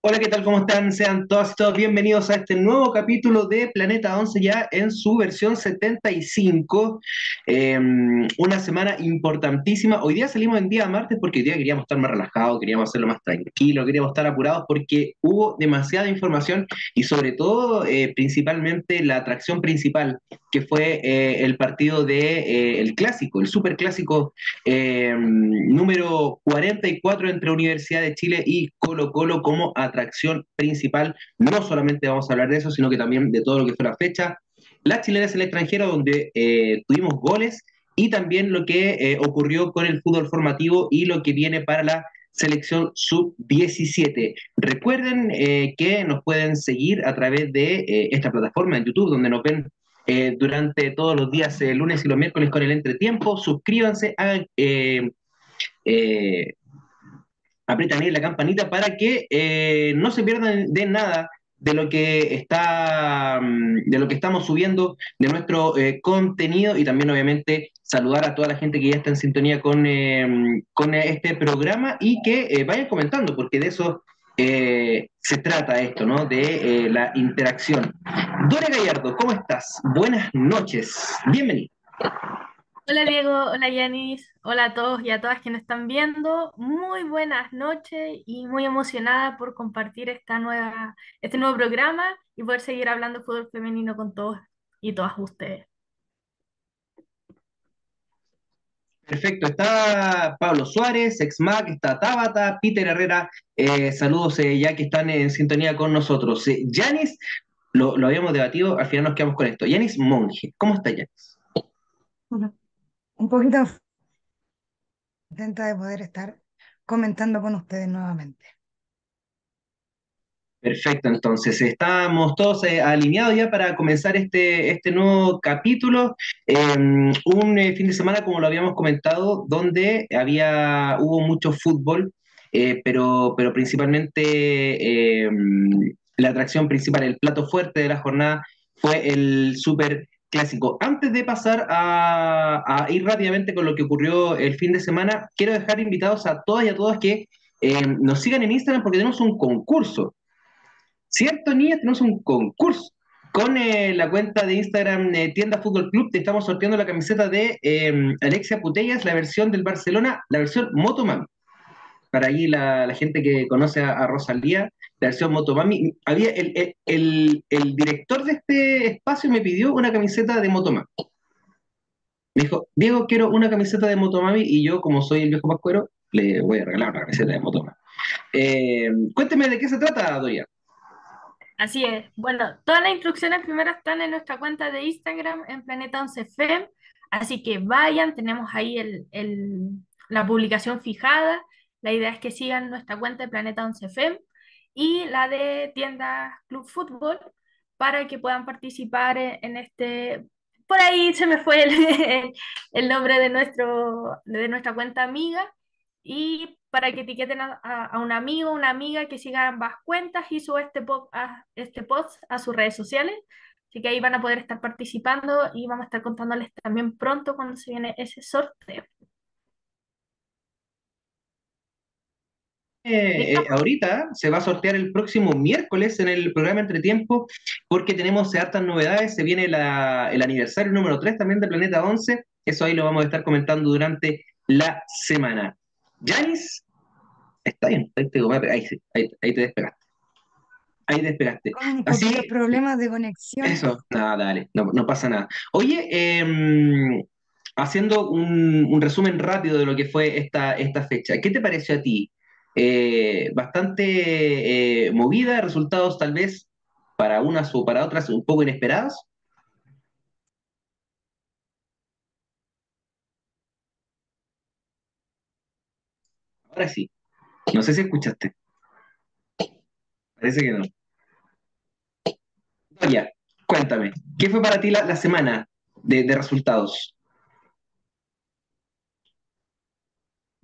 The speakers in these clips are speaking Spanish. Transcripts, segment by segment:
Hola, ¿qué tal? ¿Cómo están? Sean todas y todos bienvenidos a este nuevo capítulo de Planeta 11 ya en su versión 75. Eh, una semana importantísima. Hoy día salimos en día martes porque hoy día queríamos estar más relajados, queríamos hacerlo más tranquilo, queríamos estar apurados porque hubo demasiada información y sobre todo, eh, principalmente, la atracción principal, que fue eh, el partido de, eh, el clásico, el superclásico eh, número 44 entre Universidad de Chile y Colo Colo como atracción principal. No solamente vamos a hablar de eso, sino que también de todo lo que fue la fecha. Las chilenas en el extranjero, donde eh, tuvimos goles, y también lo que eh, ocurrió con el fútbol formativo y lo que viene para la selección sub-17. Recuerden eh, que nos pueden seguir a través de esta plataforma en YouTube, donde nos ven durante todos los días, eh, lunes y los miércoles con el entretiempo. Suscríbanse, hagan, apretan ahí la campanita para que eh, no se pierdan de nada de lo que está, mm, de lo que estamos subiendo, de nuestro eh, contenido y también obviamente saludar a toda la gente que ya está en sintonía con, eh, con este programa y que vayan comentando, porque de eso se trata esto, ¿no? De la interacción. Dore Gallardo, ¿cómo estás? Buenas noches, bienvenido. Hola Diego, hola Yanis, hola a todos y a todas quienes están viendo. Muy buenas noches y muy emocionada por compartir esta nueva, este nuevo programa y poder seguir hablando de fútbol femenino con todos y todas ustedes. Perfecto, está Pablo Suárez, ex-MAC, está Tabata, Peter Herrera, eh, saludos eh, ya que están en sintonía con nosotros. Eh, Yanis, lo, lo habíamos debatido, al final nos quedamos con esto. Yanis Monge, ¿cómo está Yanis? Bueno, un poquito contenta de poder estar comentando con ustedes nuevamente. Perfecto, entonces estamos todos eh, alineados ya para comenzar este, este nuevo capítulo. Eh, un eh, fin de semana, como lo habíamos comentado, donde había, hubo mucho fútbol, eh, pero, pero principalmente eh, la atracción principal, el plato fuerte de la jornada fue el Super Clásico. Antes de pasar a, ir rápidamente con lo que ocurrió el fin de semana, quiero dejar invitados a todas y a todos que eh, nos sigan en Instagram porque tenemos un concurso. ¿Cierto, niñas? Tenemos un concurso. Con eh, la cuenta de Instagram eh, Tienda Fútbol Club te estamos sorteando la camiseta de eh, Alexia Putellas, la versión del Barcelona, la versión Motomami. Para ahí la, gente que conoce a, Rosalía, versión Motomami. Había el, el, el- director de este espacio me pidió una camiseta de Motomami. Me dijo, Diego, quiero una camiseta de Motomami y yo, como soy el viejo pascuero, le voy a regalar una camiseta de Motomami. Eh, cuénteme de qué se trata, Doya. Así es. Bueno, todas las instrucciones primero están en nuestra cuenta de Instagram en Planeta 11 FM, así que vayan, tenemos ahí el, el- la publicación fijada. La idea es que sigan nuestra cuenta de Planeta 11 FM y la de Tienda Club Fútbol para que puedan participar en, en este... Por ahí se me fue el, el nombre de nuestro, de nuestra cuenta amiga y para que etiqueten a, a- un amigo, una amiga que siga ambas cuentas y suba este, a, este post a sus redes sociales. Así que ahí van a poder estar participando y vamos a estar contándoles también pronto cuando se viene ese sorteo. Eh, eh, ahorita se va a sortear el próximo miércoles en el programa Entretiempo, porque tenemos hartas novedades. Se viene la- el aniversario número 3 también de Planeta 11. Eso ahí lo vamos a estar comentando durante la semana. Yanis, está bien, ahí te, ahí, ahí- ahí te despegaste. Ahí te despegaste. Con Así, problemas de conexión. eso, nada, dale, no, no pasa nada. Oye, em, haciendo un, un resumen rápido de lo que fue esta, esta fecha, ¿qué te pareció a ti? Eh, bastante eh, movida, resultados tal vez para unas o para otras un poco inesperados. Ahora sí, no sé si escuchaste, parece que no. Ya, cuéntame, ¿qué fue para ti la, semana de resultados?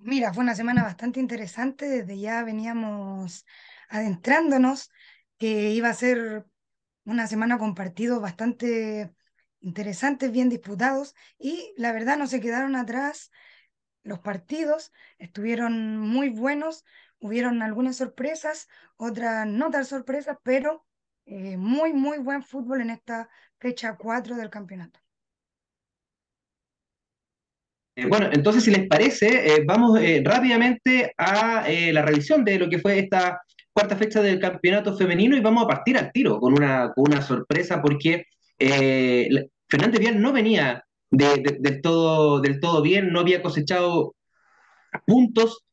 Mira, fue una semana bastante interesante. Desde ya veníamos adentrándonos que iba a ser una semana con partidos bastante interesantes, bien disputados y la verdad no se quedaron atrás. Los partidos estuvieron muy buenos, hubieron algunas sorpresas, otras no tan sorpresas, pero eh, muy, muy buen fútbol en esta fecha 4 del campeonato. Eh, bueno, entonces si les parece, eh, vamos rápidamente a la revisión de lo que fue esta cuarta fecha del campeonato femenino y vamos a partir al tiro con una, con una sorpresa porque Fernández Vial no venía del, todo, del todo bien, no había cosechado puntos,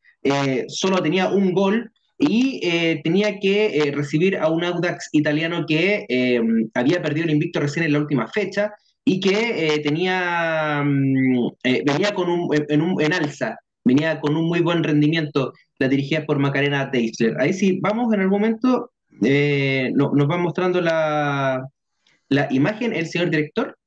solo tenía un gol y eh, tenía que eh, recibir a un Audax italiano que eh, había perdido el invicto recién en la última fecha y que tenía mm, venía con un, en, un, en alza, venía con un muy buen rendimiento, la dirigida por Macarena Deisler. Ahí sí, vamos en el momento, nos va mostrando la, la imagen el señor director.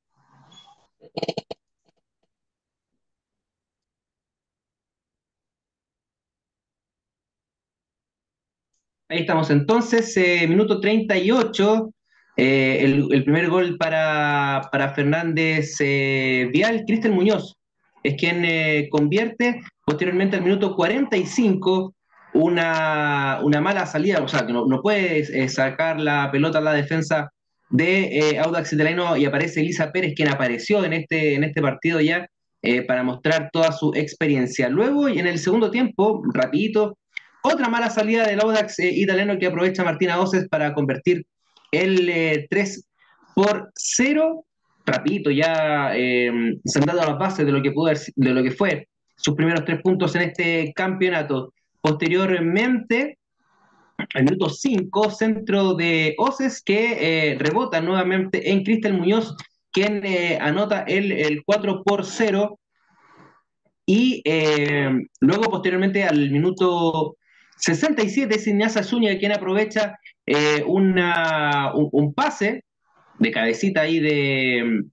Ahí estamos entonces, eh, minuto 38, eh, el, primer gol para, Fernández eh, Vial, Cristian Muñoz es quien convierte, posteriormente al minuto 45, una, una mala salida, o sea, que no, no puede sacar la pelota a la defensa de Audax Italiano y aparece Elisa Pérez, quien apareció en este, en este partido ya para mostrar toda su experiencia. Luego, y en el segundo tiempo, rapidito, otra mala salida del Audax eh, italiano que aprovecha Martina Oces para convertir el 3 eh, por 0. Rapidito, ya eh, sentado a la base de lo que pudo de lo que fue sus primeros tres puntos en este campeonato. Posteriormente, el minuto 5, centro de Oces que rebota nuevamente en Cristel Muñoz, quien anota el, el 4 por 0. Y luego, posteriormente, al minuto 67 es Ignacia Zúñiga quien aprovecha eh, un, pase de cabecita ahí de,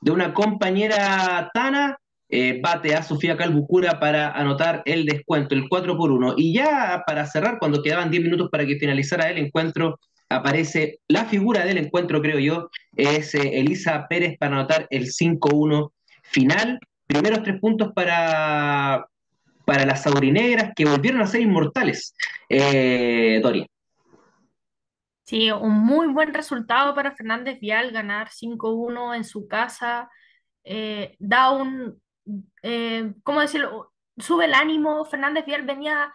de una compañera Tana, eh, bate a Sofía Calbucura para anotar el descuento, el 4 por 1. Y ya para cerrar, cuando quedaban 10 minutos para que finalizara el encuentro, aparece la figura del encuentro, creo yo, es eh, Elisa Pérez para anotar el 5-1 final. Primeros tres puntos para, para las aurinegras que volvieron a ser inmortales. Doria. Sí, un muy buen resultado para Fernández Vial, ganar 5-1 en su casa. Eh, da un, eh, ¿cómo decirlo? Sube el ánimo. Fernández Vial venía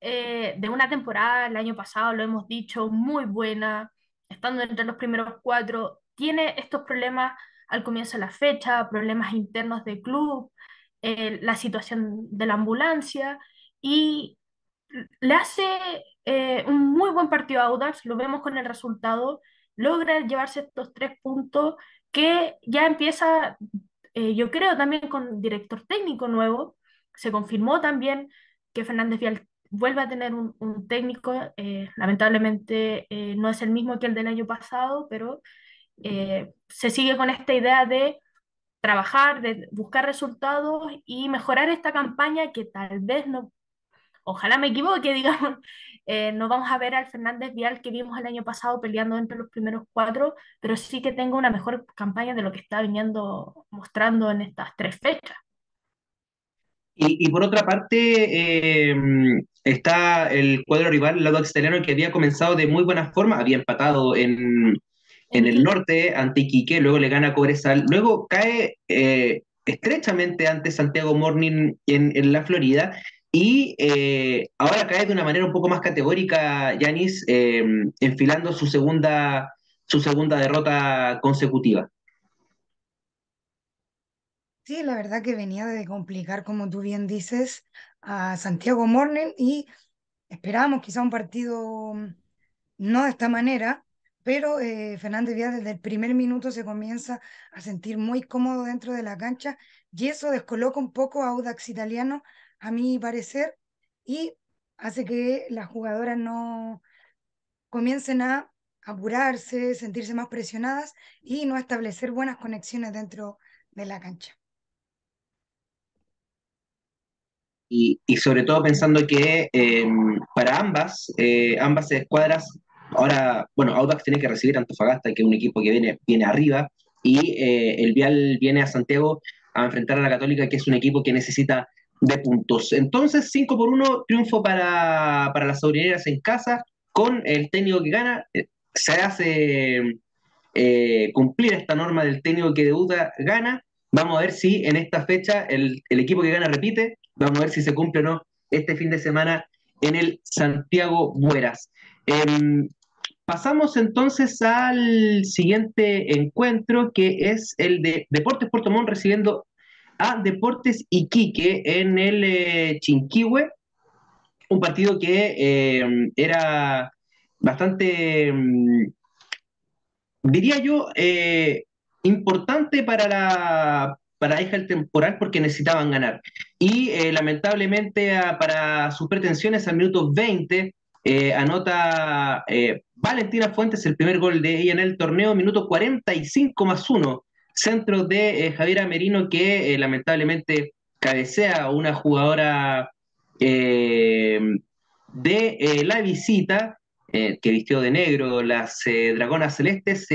de una temporada el año pasado, lo hemos dicho, muy buena, estando entre los primeros cuatro. Tiene estos problemas al comienzo de la fecha, problemas internos de club, eh, la situación de la ambulancia y le hace eh, un muy buen partido Audax, lo vemos con el resultado, logra llevarse estos tres puntos que ya empieza, eh, yo creo también con director técnico nuevo, se confirmó también que Fernández Vial vuelve a tener un, un técnico, lamentablemente no es el mismo que el del año pasado, pero se sigue con esta idea de trabajar, de buscar resultados y mejorar esta campaña que tal vez no, ojalá me equivoque, digamos, eh, no vamos a ver al Fernández Vial que vimos el año pasado peleando entre los primeros cuatro, pero sí que tenga una mejor campaña de lo que está viniendo mostrando en estas tres fechas. Y, por otra parte, eh, está el cuadro rival, el lado exterior, que había comenzado de muy buena forma, había empatado en, en el norte ante Iquique, luego le gana Cobresal, luego cae eh, estrechamente ante Santiago Morning en, la Florida y eh, ahora cae de una manera un poco más categórica Yanis, eh, enfilando su segunda, su segunda derrota consecutiva. Sí, la verdad que venía de complicar, como tú bien dices, a Santiago Morning y esperábamos quizá un partido no de esta manera, pero eh, Fernández Díaz desde el primer minuto se comienza a sentir muy cómodo dentro de la cancha y eso descoloca un poco a Audax Italiano, a mi parecer, y hace que las jugadoras no comiencen a apurarse, sentirse más presionadas y no establecer buenas conexiones dentro de la cancha. Y, sobre todo pensando que em, para ambas, eh, ambas escuadras Ahora, bueno, Audax tiene que recibir a Antofagasta, que es un equipo que viene, viene arriba, y eh, el Vial viene a Santiago a enfrentar a la Católica, que es un equipo que necesita de puntos. Entonces, 5 por 1, triunfo para, para las sobrineras en casa, con el técnico que gana. Eh, se hace eh, cumplir esta norma del técnico que debuta gana. Vamos a ver si en esta fecha el, el, equipo que gana repite. Vamos a ver si se cumple o no este fin de semana en el Santiago Bueras. Eh, pasamos entonces al siguiente encuentro, que es el de Deportes Puerto Montt recibiendo a Deportes Iquique en el eh, Chinquihue, un partido que eh, era bastante, mm, diría yo, eh, importante para la, para el temporal porque necesitaban ganar. Y eh, lamentablemente para sus pretensiones al minuto 20 eh, anota eh, Valentina Fuentes el primer gol de ella en el torneo, minuto 45 más 1, centro de Javiera Merino que lamentablemente cabecea una jugadora de la visita que vistió de negro las Dragonas Celestes,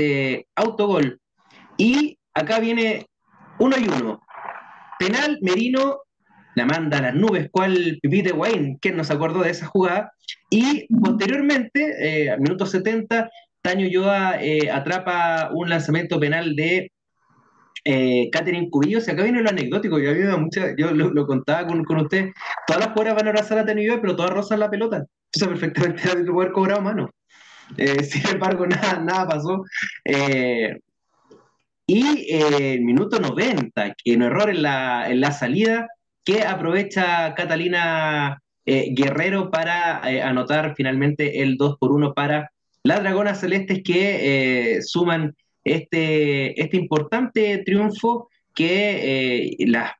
autogol. Y acá viene uno y uno. Penal, Merino la manda a las nubes, cual Pipite Wayne, que nos acordó de esa jugada. Y posteriormente, eh, al minuto 70, Taño Yoa eh, atrapa un lanzamiento penal de eh, Catherine Cubillo. O acá viene lo anecdótico, yo, mucha, yo lo, contaba con, con, usted. Todas las jugadoras van a abrazar a Yoa, pero todas rozan la pelota. Entonces, perfectamente era poder cobrar a mano. Eh, sin embargo, nada, nada pasó. Eh, y eh, el minuto 90, que un error en la, en la salida, que aprovecha Catalina eh, Guerrero para eh, anotar finalmente el 2 por 1 para las Dragonas Celestes que suman este, este importante triunfo que las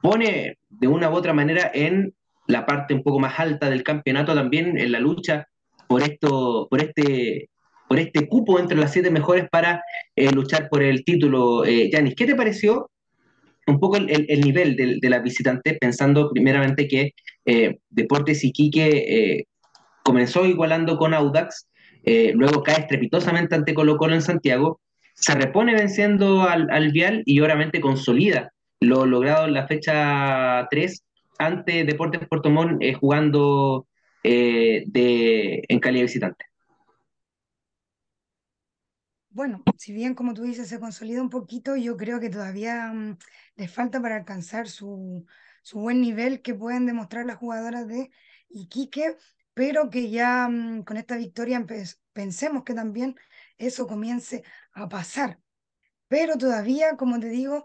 pone de una u otra manera en la parte un poco más alta del campeonato también en la lucha por esto, por este por este cupo entre las siete mejores para eh, luchar por el título. Eh, Yanis, ¿qué te pareció un poco el, el nivel de, de, la visitante, pensando primeramente que eh, Deportes Iquique eh, comenzó igualando con Audax, eh, luego cae estrepitosamente ante Colo Colo en Santiago, se repone venciendo al, al Vial y obviamente consolida lo logrado en la fecha 3 ante Deportes Puerto Montt jugando de, en calidad visitante. Bueno, si bien como tú dices se consolida un poquito, yo creo que todavía mm, les falta para alcanzar su, su buen nivel que pueden demostrar las jugadoras de Iquique, pero que ya mm, con esta victoria pensemos que también eso comience a pasar. Pero todavía, como te digo,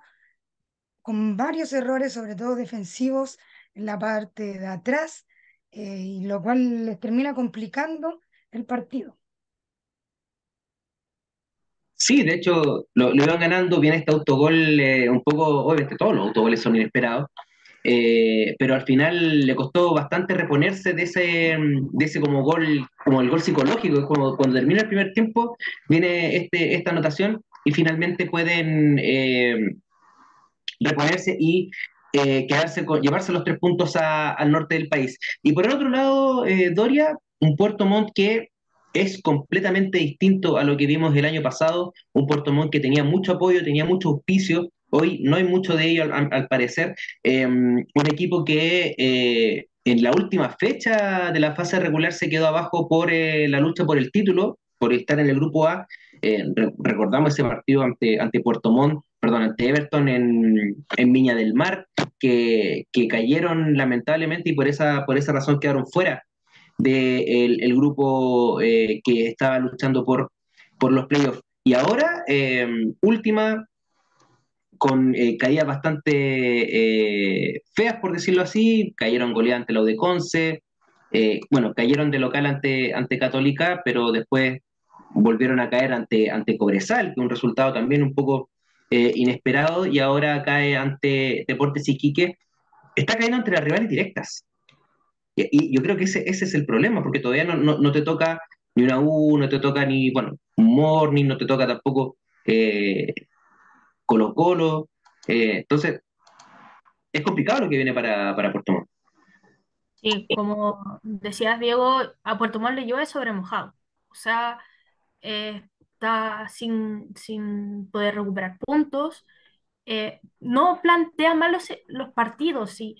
con varios errores, sobre todo defensivos, en la parte de atrás, eh, y lo cual les termina complicando el partido. Sí, de hecho, lo, lo iban ganando bien este autogol, eh, un poco, obviamente todos los autogoles son inesperados, eh, pero al final le costó bastante reponerse de ese, de ese como gol, como el gol psicológico, como cuando termina el primer tiempo, viene este, esta anotación y finalmente pueden eh, reponerse y eh, quedarse con, llevarse los tres puntos a, al norte del país. Y por el otro lado, eh, Doria, un Puerto Montt que es completamente distinto a lo que vimos el año pasado, un Puerto Montt que tenía mucho apoyo, tenía mucho auspicio, hoy no hay mucho de ello al, parecer, eh, un equipo que eh, en la última fecha de la fase regular se quedó abajo por eh, la lucha por el título, por estar en el grupo A, re recordamos ese partido ante, ante Puerto Montt, perdón, ante Everton en, en Viña del Mar, que, que, cayeron lamentablemente y por esa, por esa razón quedaron fuera del de el grupo eh, que estaba luchando por, por los playoffs. Y ahora, eh, última, con eh, caídas bastante eh, feas, por decirlo así, cayeron goleadas ante la Udeconce, bueno, cayeron de local ante, ante Católica, pero después volvieron a caer ante, ante Cobresal, que un resultado también un poco inesperado, y ahora cae ante Deportes Iquique, está cayendo entre las rivales directas. Y, yo creo que ese, ese es el problema, porque todavía no, no, te toca ni una U, no te toca ni, bueno, Morning, no te toca tampoco eh, Colo Colo. Eh, entonces, es complicado lo que viene para, para Puerto Montt. Sí, como decías, Diego, a Puerto Montt le llueve sobre mojado. O sea, eh, está sin, sin poder recuperar puntos. Eh, no plantea mal los, los partidos, sí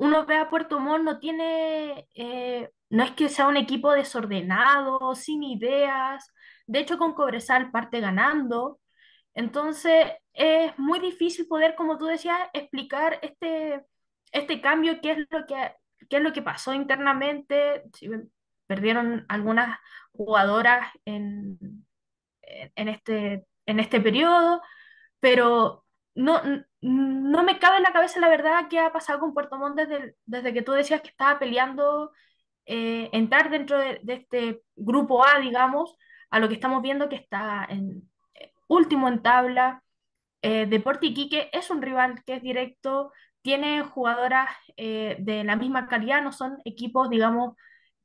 uno ve a Puerto Montt, no tiene, eh, no es que sea un equipo desordenado, sin ideas, de hecho con Cobresal parte ganando, entonces es muy difícil poder, como tú decías, explicar este, este cambio, qué es lo que, qué es lo que pasó internamente, perdieron algunas jugadoras en, en, este, en este periodo, pero no, no me cabe en la cabeza la verdad que ha pasado con Puerto Montt desde, desde que tú decías que estaba peleando eh, entrar dentro de, este grupo A, digamos, a lo que estamos viendo que está en último en tabla. Eh, Deporte Iquique es un rival que es directo, tiene jugadoras de la misma calidad, no son equipos, digamos,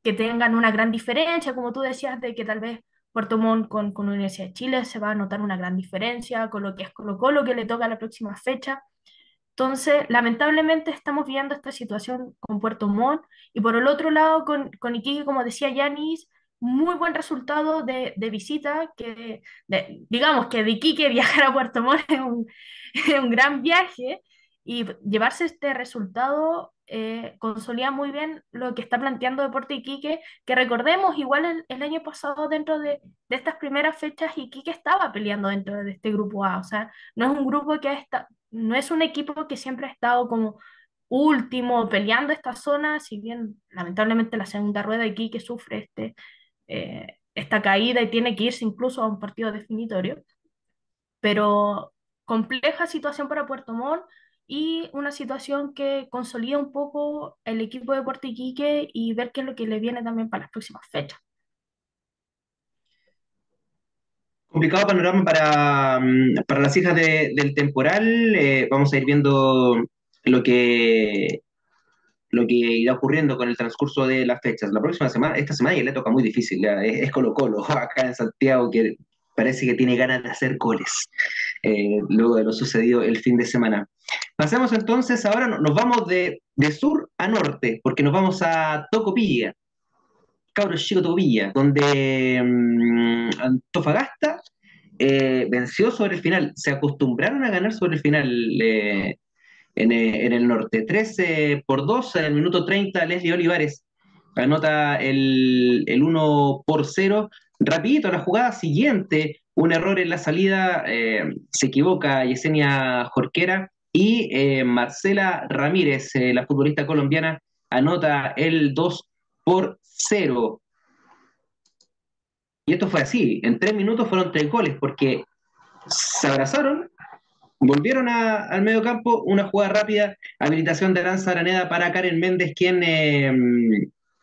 que tengan una gran diferencia, como tú decías, de que tal vez Puerto Montt con, con Universidad de Chile se va a notar una gran diferencia con lo que es Colo Colo, que le toca la próxima fecha. Entonces, lamentablemente estamos viendo esta situación con Puerto Montt y por el otro lado con, con Iquique, como decía Yanis, muy buen resultado de, de visita, que digamos que de Iquique viajar a Puerto Montt es un, es un gran viaje y llevarse este resultado eh, consolida muy bien lo que está planteando Deporte Iquique, que recordemos, igual el, año pasado dentro de, estas primeras fechas Iquique estaba peleando dentro de este grupo A, o sea, no es un grupo que ha no es un equipo que siempre ha estado como último peleando esta zona, si bien lamentablemente la segunda rueda de Iquique sufre este, eh, esta caída y tiene que irse incluso a un partido definitorio, pero compleja situación para Puerto Montt, y una situación que consolida un poco el equipo de Puerto Iquique y ver qué es lo que le viene también para las próximas fechas. Complicado panorama para, mm, para las hijas del temporal. Eh, vamos a ir viendo lo que, lo que irá ocurriendo con el transcurso de las fechas. La próxima semana, esta semana ya le toca muy difícil, es, Colo Colo, acá en Santiago, que parece que tiene ganas de hacer goles, eh, luego de lo sucedido el fin de semana. Pasemos entonces, ahora nos vamos de, sur a norte, porque nos vamos a Tocopilla, Cabro Chico Tocopilla, donde mm, Antofagasta eh, venció sobre el final. Se acostumbraron a ganar sobre el final eh, en, el norte. 13 por 2 en el minuto 30, Leslie Olivares anota el, el 1 por 0 Rapidito, la jugada siguiente, un error en la salida, eh, se equivoca Yesenia Jorquera y eh, Marcela Ramírez, eh, la futbolista colombiana, anota el 2 por 0. Y esto fue así, en tres minutos fueron tres goles, porque se abrazaron, volvieron al medio campo, una jugada rápida, habilitación de Aranza Araneda para Karen Méndez, quien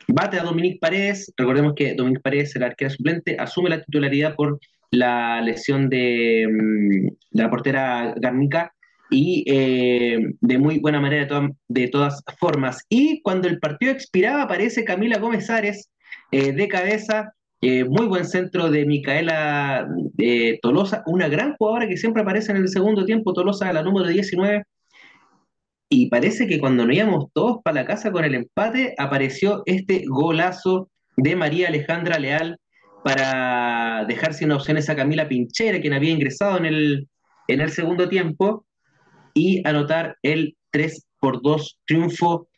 bate a Dominique Paredes. Recordemos que Dominique Paredes, el arquero suplente, asume la titularidad por la lesión de mm, la portera Garnica y eh, de muy buena manera de, todas formas. Y cuando el partido expiraba, aparece Camila Gómez Ares eh, de cabeza. Eh, muy buen centro de Micaela Tolosa, una gran jugadora que siempre aparece en el segundo tiempo. Tolosa, la número 19, y parece que cuando nos íbamos todos para la casa con el empate, apareció este golazo de María Alejandra Leal para dejar sin opciones a Camila Pinchera, quien había ingresado en el, en el segundo tiempo, y anotar el 3 por 2 triunfo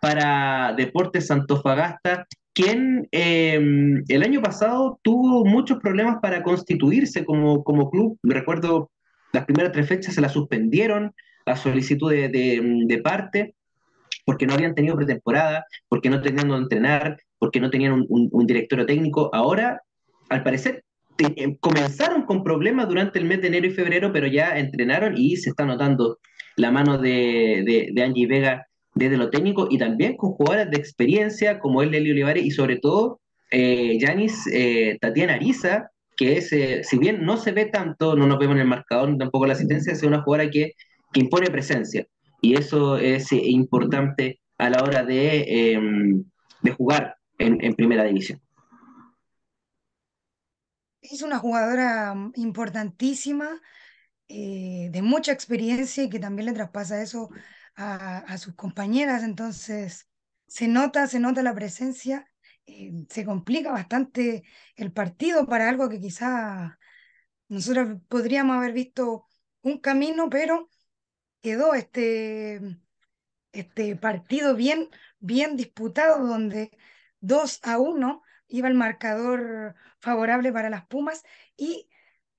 para Deportes Santofagasta, quien em, el año pasado tuvo muchos problemas para constituirse como, como club. Recuerdo las primeras tres fechas se la suspendieron, la solicitud de, parte, porque no habían tenido pretemporada, porque no tenían donde entrenar, porque no tenían un, directorio técnico. Ahora, al parecer, eh, comenzaron con problemas durante el mes de enero y febrero, pero ya entrenaron y se está notando la mano de, de, Angie Vega desde lo técnico y también con jugadores de experiencia como el Leli Olivares y sobre todo Yanis eh, eh, Tatiana Ariza, que es, si bien no se ve tanto, no nos vemos en el marcador, ni tampoco la asistencia, es una jugadora que que impone presencia. Y eso es eh, importante a la hora de, em, jugar en, primera división. Es una jugadora importantísima, eh, de mucha experiencia y que también le traspasa eso a, sus compañeras. Entonces, se nota, se nota la presencia, eh, se complica bastante el partido para algo que quizá nosotros podríamos haber visto un camino, pero quedó este, este partido bien, bien disputado, donde 2 a 1 iba el marcador favorable para las Pumas y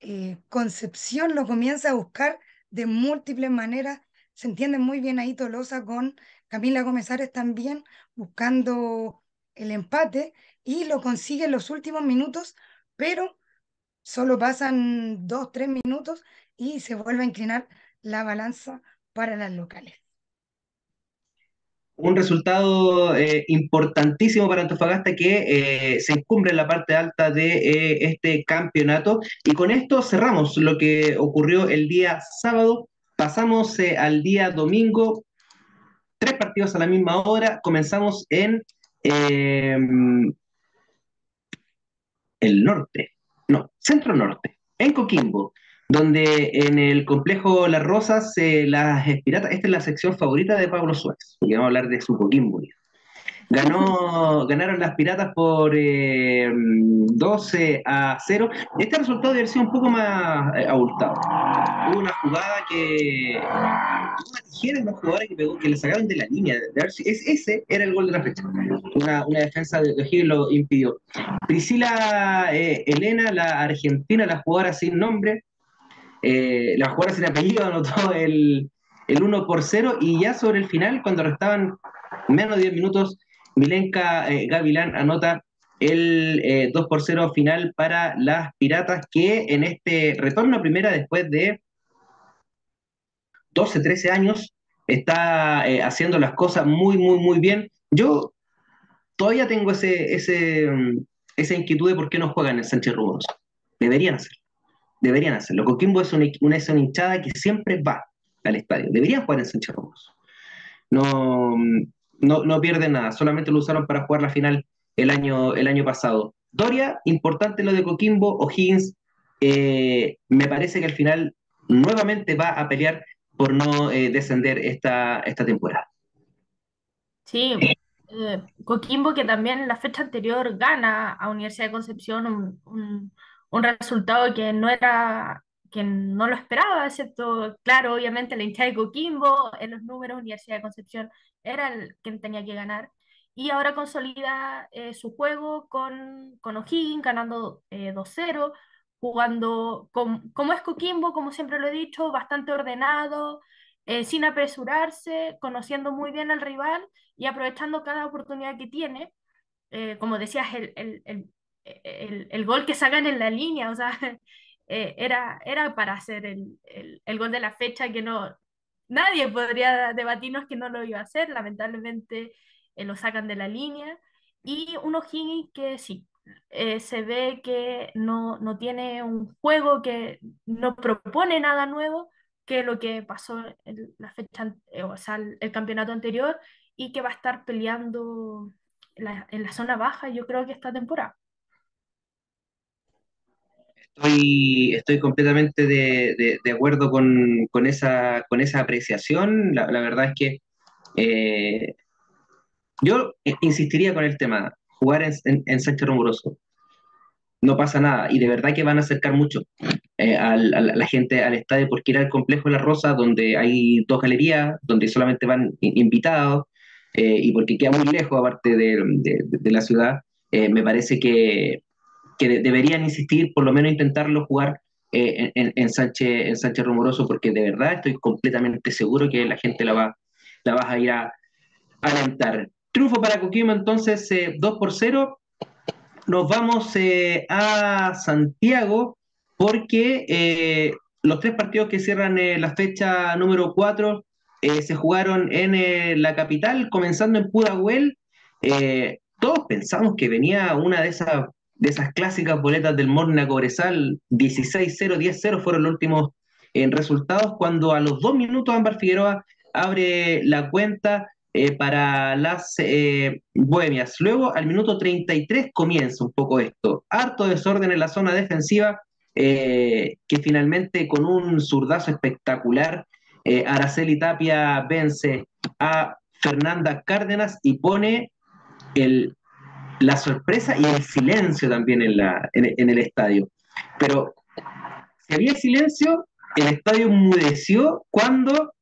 eh, Concepción lo comienza a buscar de múltiples maneras. Se entiende muy bien ahí Tolosa con Camila Gómez también buscando el empate y lo consigue en los últimos minutos, pero solo pasan dos, tres minutos y se vuelve a inclinar la balanza para las locales un resultado eh, importantísimo para Antofagasta que eh, se encumbre en la parte alta de eh, este campeonato. Y con esto cerramos lo que ocurrió el día sábado. Pasamos al día domingo, tres partidos a la misma hora. Comenzamos en em, el norte, no, centro norte, en Coquimbo donde en el complejo Las Rosas, las piratas, esta es la sección favorita de Pablo Suárez, porque vamos a hablar de su Coquimbo. Ganó, ganaron las piratas por 12 eh, a 0. Este resultado debe haber sido un poco más eh, abultado. Hubo una jugada que. Una tijera en la jugada que, pegó, que le sacaron de la línea. Es, ese era el gol de la fecha. Una, una defensa de O'Higgins lo impidió. Priscila eh, Elena, la argentina, la jugadora sin nombre, eh, la jugada sin apellido anotó el, el 1 por 0 y ya sobre el final, cuando restaban menos de 10 minutos, Milenka eh, Gavilán anota el 2 eh, por 0 final para las Piratas que en este retorno a primera después de 12, 13 años está haciendo las cosas muy, muy, muy bien. Yo todavía tengo ese, ese, mm, esa inquietud de por qué no juegan en Sánchez Rubros. Deberían hacerlo deberían hacerlo. Coquimbo es una, una, hinchada que siempre va al estadio. Deberían jugar en Sánchez Ramos. No, no, no pierden nada, solamente lo usaron para jugar la final el año, el año pasado. Doria, importante lo de Coquimbo, O'Higgins, eh, me parece que al final nuevamente va a pelear por no eh, descender esta, esta temporada. Sí, eh, Coquimbo que también en la fecha anterior gana a Universidad de Concepción un un resultado que no era, que no lo esperaba, excepto, claro, obviamente la hinchada de Coquimbo, en los números, Universidad de Concepción era el quien tenía que ganar. Y ahora consolida eh, su juego con, con O'Higgins, ganando 2-0, eh, jugando como es Coquimbo, como siempre lo he dicho, bastante ordenado, eh, sin apresurarse, conociendo muy bien al rival y aprovechando cada oportunidad que tiene. como decías, el, el, el, gol que sacan en la línea, o sea, era, era para hacer el, el, gol de la fecha que no, nadie podría debatirnos que no lo iba a hacer, lamentablemente eh, lo sacan de la línea, y un O'Higgins que sí, eh, se ve que no, no, tiene un juego, que no propone nada nuevo que lo que pasó en la fecha, o sea, el, campeonato anterior, y que va a estar peleando en la zona baja, yo creo que esta temporada. Estoy, estoy completamente de, de, acuerdo con, con, esa, con esa apreciación. La, verdad es que eh, yo insistiría con el tema, jugar en, en, Rumoroso. No pasa nada, y de verdad que van a acercar mucho eh, a, la, gente al estadio, porque ir al complejo la Rosa, donde hay dos galerías, donde solamente van invitados, eh, y porque queda muy lejos aparte de, de, de la ciudad, me parece que que deberían insistir, por lo menos intentarlo jugar eh, en, Sánchez, en Sánchez Rumoroso, porque de verdad estoy completamente seguro que la gente la va, la va a ir a, alentar. Triunfo para Coquimbo entonces 2 eh, por 0. Nos vamos eh, a Santiago porque los tres partidos que cierran la fecha número 4 se jugaron en la capital, comenzando en Pudahuel. todos pensamos que venía una de esas de esas clásicas boletas del Morna Cobresal, 16-0, 10-0 fueron los últimos en resultados, cuando a los dos minutos Ámbar Figueroa abre la cuenta eh, para las eh, Bohemias. Luego, al minuto 33 comienza un poco esto. Harto desorden en la zona defensiva, eh, que finalmente con un zurdazo espectacular, Araceli Tapia vence a Fernanda Cárdenas y pone el la sorpresa y el silencio también en, la, en, el estadio. Pero si había silencio, el estadio enmudeció cuando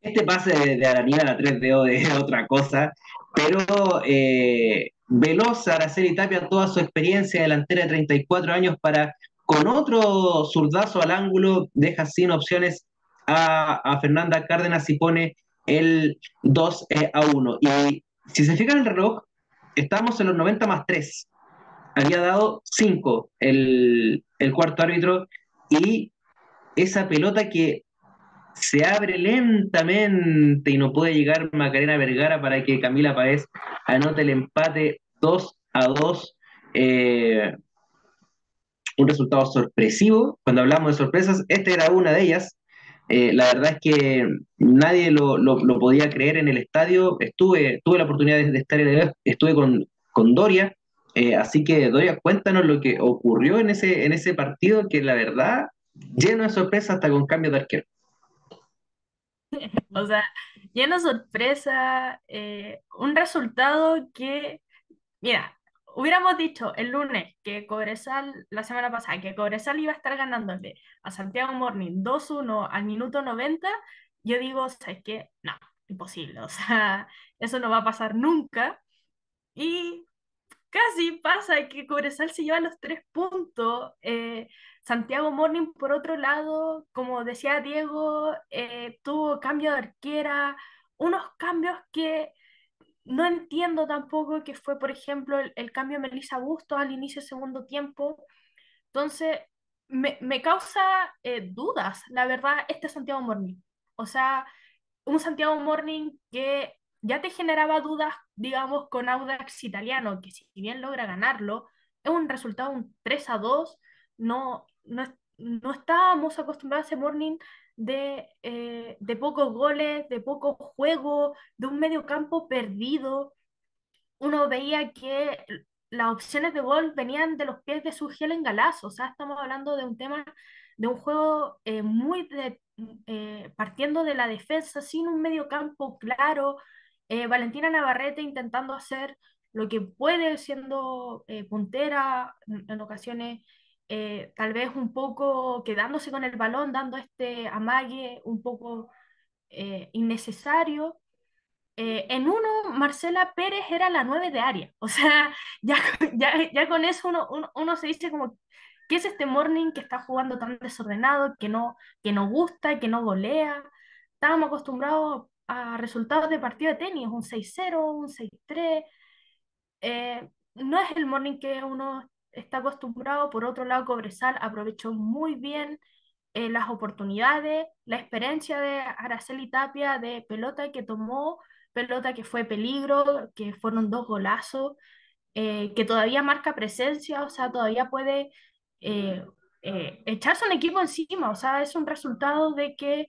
Este pase de, de a 3 d es otra cosa, pero eh, veloz Araceli Tapia toda su experiencia delantera de 34 años para con otro zurdazo al ángulo deja sin opciones a, a Fernanda Cárdenas y pone el 2 eh, a 1. Y si se fijan el reloj, estamos en los 90 más 3. Había dado 5 el, el cuarto árbitro y esa pelota que se abre lentamente y no puede llegar Macarena Vergara para que Camila Paez anote el empate 2 a 2. Eh, un resultado sorpresivo. Cuando hablamos de sorpresas, esta era una de ellas. Eh, la verdad es que nadie lo, lo, podía creer en el estadio. Estuve, tuve la oportunidad de, estar en el estuve con, con Doria. Eh, así que, Doria, cuéntanos lo que ocurrió en ese, en ese partido, que la verdad, lleno de sorpresas hasta con cambio de arquero. O sea, lleno de sorpresa, eh, un resultado que, mira, hubiéramos dicho el lunes que Cobresal, la semana pasada, que Cobresal iba a estar ganándole a Santiago Morning 2-1 al minuto 90, yo digo, ¿sabes qué? No, imposible, o sea, eso no va a pasar nunca. Y casi pasa que Cobresal se lleva los tres puntos. Eh, Santiago Morning, por otro lado, como decía Diego, eh, tuvo cambio de arquera, unos cambios que no entiendo tampoco, que fue, por ejemplo, el, el cambio de Melissa Bustos al inicio del segundo tiempo. Entonces, me, me causa eh, dudas, la verdad, este Santiago Morning. O sea, un Santiago Morning que ya te generaba dudas, digamos, con Audax italiano, que si bien logra ganarlo, es un resultado un 3 a 2, no, no, no estábamos acostumbrados a ese morning de, eh, de pocos goles, de poco juego, de un medio campo perdido. Uno veía que las opciones de gol venían de los pies de su en Galaz, o sea, estamos hablando de un tema, de un juego eh, muy eh, partiendo de la defensa, sin un medio campo claro, eh, Valentina Navarrete intentando hacer lo que puede siendo eh, puntera en ocasiones, eh, tal vez un poco quedándose con el balón, dando este amague un poco innecesario. en uno, Marcela Pérez era la nueve de área, o sea, ya, ya, ya con eso uno, uno, uno se dice como, ¿qué es este morning que está jugando tan desordenado, que no, que no gusta, que no golea? Estábamos acostumbrados a resultados de partido de tenis, un 6-0, un 6-3. Eh, no es el morning que uno está acostumbrado. Por otro lado, Cobresal aprovechó muy bien eh, las oportunidades, la experiencia de Araceli Tapia de pelota que tomó, pelota que fue peligro, que fueron dos golazos, eh, que todavía marca presencia, o sea, todavía puede eh, echarse un equipo encima, o sea, es un resultado de que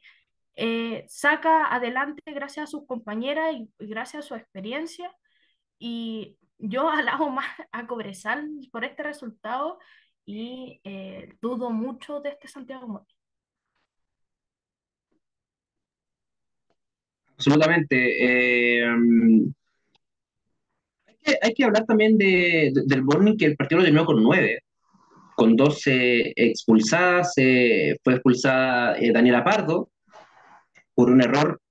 saca adelante gracias a sus compañeras y, y, gracias a su experiencia. Y yo alabo más a Cobresal por este resultado y eh, dudo mucho de este Santiago Mori. Absolutamente. Eh, hay, que, hablar también de, de, del Morning, que el partido lo terminó con nueve, con 12 expulsadas. Eh, fue expulsada Daniela Pardo, por un error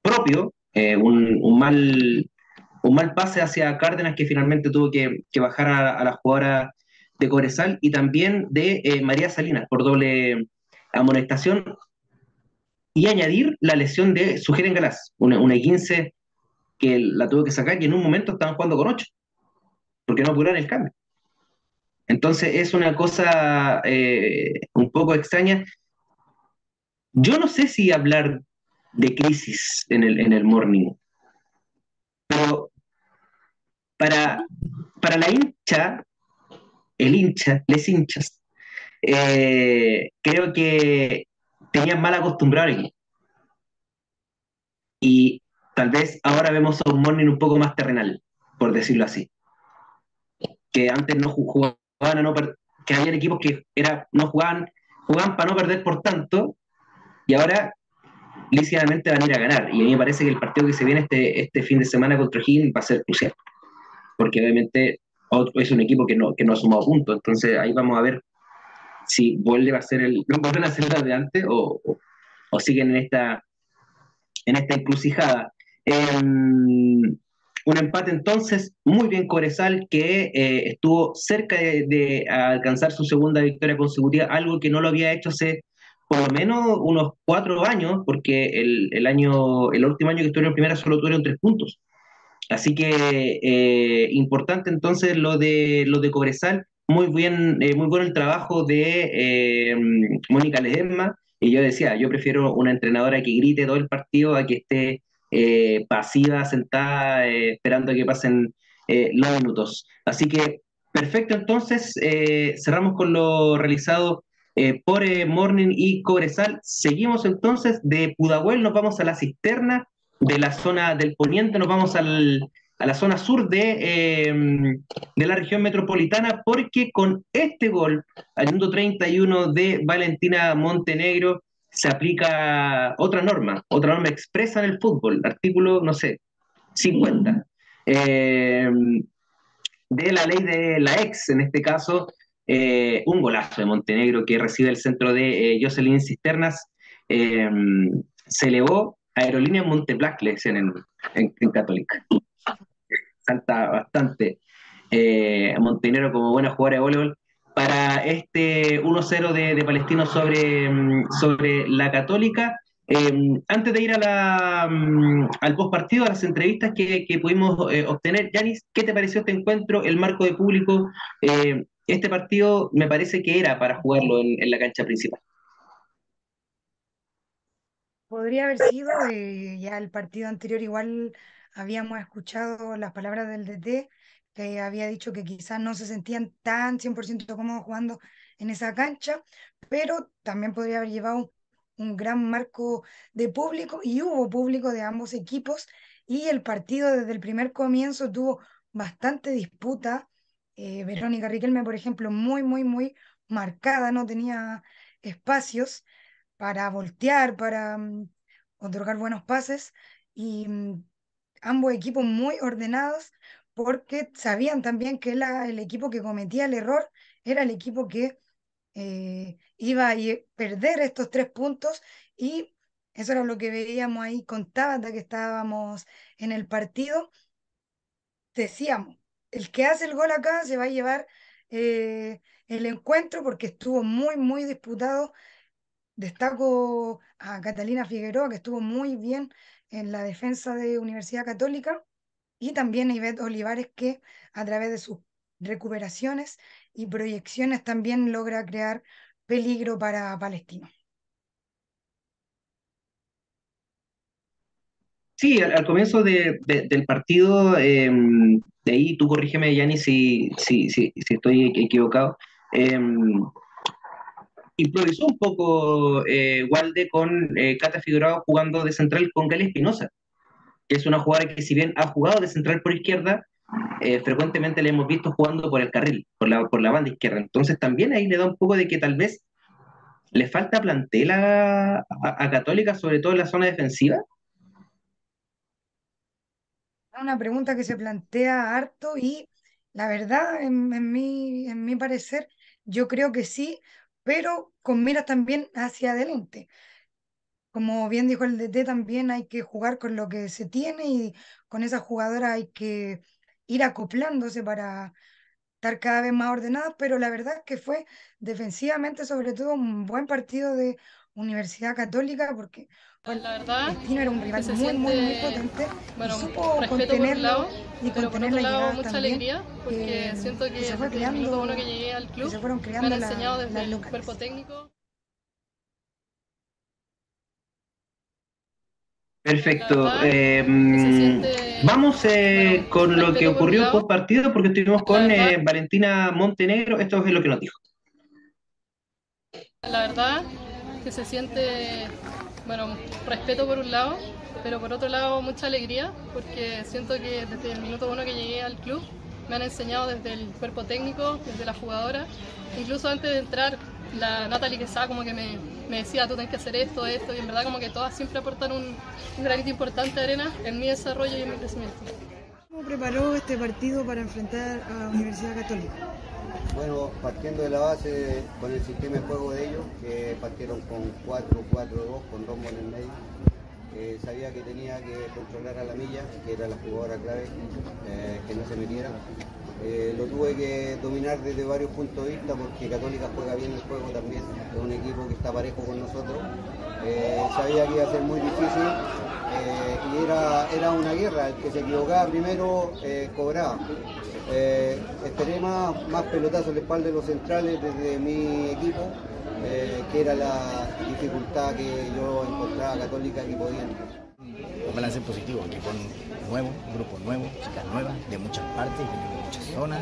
propio, un, mal, un mal pase hacia Cárdenas que finalmente tuvo que, bajar a, la jugadora de Cobresal y también de eh, María Salinas por doble amonestación y añadir la lesión de Sujeren Galás, una, una 15 que la tuvo que sacar y en un momento estaban jugando con 8 porque no apuraron el cambio. Entonces es una cosa eh, un poco extraña yo no sé si hablar de crisis en el, en el morning, pero para, para la hincha, el hincha, les hinchas, eh, creo que tenían mal acostumbrado al Y tal vez ahora vemos a un morning un poco más terrenal, por decirlo así. Que antes no jugaban a no que había equipos que era, no jugaban, jugaban para no perder por tanto, y ahora lícitamente van a ir a ganar. Y a mí me parece que el partido que se viene este, este fin de semana contra Higgins va a ser crucial, porque obviamente es un equipo que no, que no ha sumado puntos, entonces ahí vamos a ver si vuelve a ser el, vuelven a ser el de antes o, siguen en esta en esta encrucijada. Em, un empate entonces muy bien Cobresal que eh, estuvo cerca de, alcanzar su segunda victoria consecutiva, algo que no lo había hecho hace por lo menos unos cuatro años, porque el, año, el último año que estuvieron en primera solo tuvieron tres puntos. Así que eh, importante entonces lo de lo de Cobresal, muy bien, eh, muy bueno el trabajo de Mónica Ledesma, y yo decía, yo prefiero una entrenadora que grite todo el partido a que esté eh, pasiva, sentada, eh, esperando que pasen eh, los minutos. Así que, perfecto, entonces cerramos con lo realizado por Morning y Cobresal. Seguimos entonces de Pudahuel, nos vamos a la cisterna, de la zona del poniente, nos vamos al, a la zona sur de, de, la región metropolitana, porque con este gol, al minuto 31 de Valentina Montenegro, se aplica otra norma, otra norma expresa en el fútbol, artículo, no sé, 50, eh, de la ley de la ex, en este caso, eh, un golazo de Montenegro que recibe el centro de eh, Jocelyn Cisternas, se elevó Aerolínea Monteblanc, le decían en, en, Católica. Salta bastante. Montenegro como buena jugadora de voleibol para este 1-0 de, Palestino sobre, mm, sobre la Católica. Em, antes de ir a la, mm, al post partido, a las entrevistas que, pudimos eh, obtener, Yanis, ¿qué te pareció este encuentro, el marco de público? Eh, este partido me parece que era para jugarlo en, la cancha principal. Podría haber sido, eh, ya el partido anterior igual habíamos escuchado las palabras del DT que había dicho que quizás no se sentían tan 100% cómodos jugando en esa cancha, pero también podría haber llevado un, gran marco de público y hubo público de ambos equipos y el partido desde el primer comienzo tuvo bastante disputa. Eh, Verónica Riquelme, por ejemplo, muy, muy, muy marcada, no tenía espacios para voltear, para mm, otorgar buenos pases y mm, ambos equipos muy ordenados, porque sabían también que el equipo que cometía el error era el equipo que eh, iba a perder estos tres puntos y eso era lo que veíamos ahí con Tabata que estábamos en el partido. Decíamos, el que hace el gol acá se va a llevar eh, el encuentro porque estuvo muy, muy disputado. Destaco a Catalina Figueroa, que estuvo muy bien en la defensa de Universidad Católica y también a Ivette Olivares que a través de sus recuperaciones y proyecciones también logra crear peligro para Palestino. Sí, al, comienzo del partido, em, de ahí tú corrígeme, Yanni, si, si, si, si estoy equivocado. Em, improvisó un poco eh, Walde con eh, Cata Figueroa jugando de central con Gali Espinosa que es una jugadora que si bien ha jugado de central por izquierda, eh, frecuentemente le hemos visto jugando por el carril, por la, por la banda izquierda. Entonces también ahí le da un poco de que tal vez le falta plantel a, Católica, sobre todo en la zona defensiva. Una pregunta que se plantea harto y la verdad, en, mi, en mi parecer, yo creo que sí, pero con miras también hacia adelante. Como bien dijo el DT, también hay que jugar con lo que se tiene y con esa jugadora hay que ir acoplándose para estar cada vez más ordenadas, pero la verdad es que fue defensivamente sobre todo un buen partido de Universidad Católica porque la verdad, era un rival muy, muy, muy potente bueno, y supo contenerlo y pero por otro lado mucha alegría porque siento que, se fue creando, uno que llegué al club se fueron creando me han enseñado desde el cuerpo técnico Perfecto. Em, vamos eh, con lo que ocurrió post partido porque estuvimos con eh, Valentina Montenegro. Esto es lo que nos dijo. La verdad que se siente, bueno, respeto por un lado, pero por otro lado mucha alegría porque siento que desde el minuto uno que llegué al club me han enseñado desde el cuerpo técnico, desde la jugadora, incluso antes de entrar la Natalie Quesada como que me, decía, tú tienes que hacer esto, esto, y en verdad como que todas siempre aportan un, un granito importante de arena en mi desarrollo y en mi crecimiento. ¿Cómo preparó este partido para enfrentar a Universidad Católica? Bueno, partiendo de la base con el sistema de juego de ellos, que partieron con 4-4-2, con Rombo en el medio. Eh, sabía que tenía que controlar a la milla, que era la jugadora clave, eh, que no se metiera. Eh, lo tuve que dominar desde varios puntos de vista porque Católica juega bien el juego también, es un equipo que está parejo con nosotros. sabía que iba a ser muy difícil y era, era una guerra, el que se equivocaba primero cobraba. esperé más, más pelotazos en la espalda de los centrales desde mi equipo, eh, que era la dificultad que yo encontraba católica que podían. Un balance positivo, equipo nuevo, grupo nuevo, chicas nuevas, de muchas partes, de muchas zonas,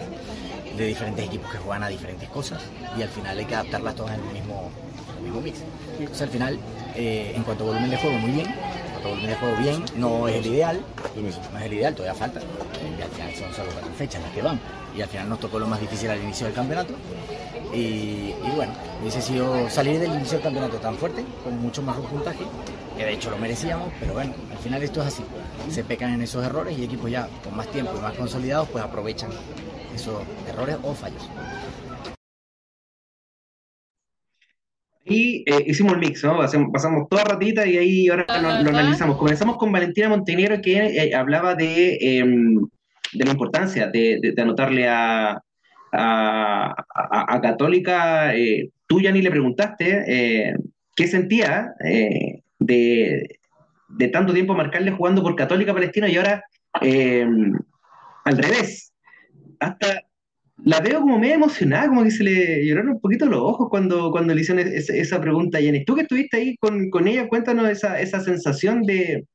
de diferentes equipos que juegan a diferentes cosas y al final hay que adaptarlas todas en el mismo, mismo mix. Al final, eh, en cuanto a volumen de juego, muy bien, en cuanto a volumen de juego bien, no es el ideal, no es el ideal, todavía falta, y al final son solo cuatro fechas las que van. Y al final nos tocó lo más difícil al inicio del campeonato. Y, bueno, hubiese sido salir del inicio del campeonato tan fuerte, con mucho más puntaje, que de hecho lo merecíamos, pero bueno, al final esto es así. Se pecan en esos errores y equipos ya con más tiempo y más consolidados pues aprovechan esos errores o fallos. Y eh, hicimos el mix, ¿no? Pasamos, toda ratita y ahí ahora lo, analizamos. Comenzamos con Valentina Montenegro que eh, hablaba de, em, de, la importancia de anotarle a, a, Católica, eh, tú ya ni le preguntaste eh, qué sentía eh, de, tanto tiempo marcarle jugando por Católica Palestina y ahora al revés. Hasta la veo como medio emocionada, como que se le lloraron un poquito los ojos cuando, cuando le hicieron esa, pregunta, Jenny. Tú que estuviste ahí con, ella, cuéntanos esa, esa sensación de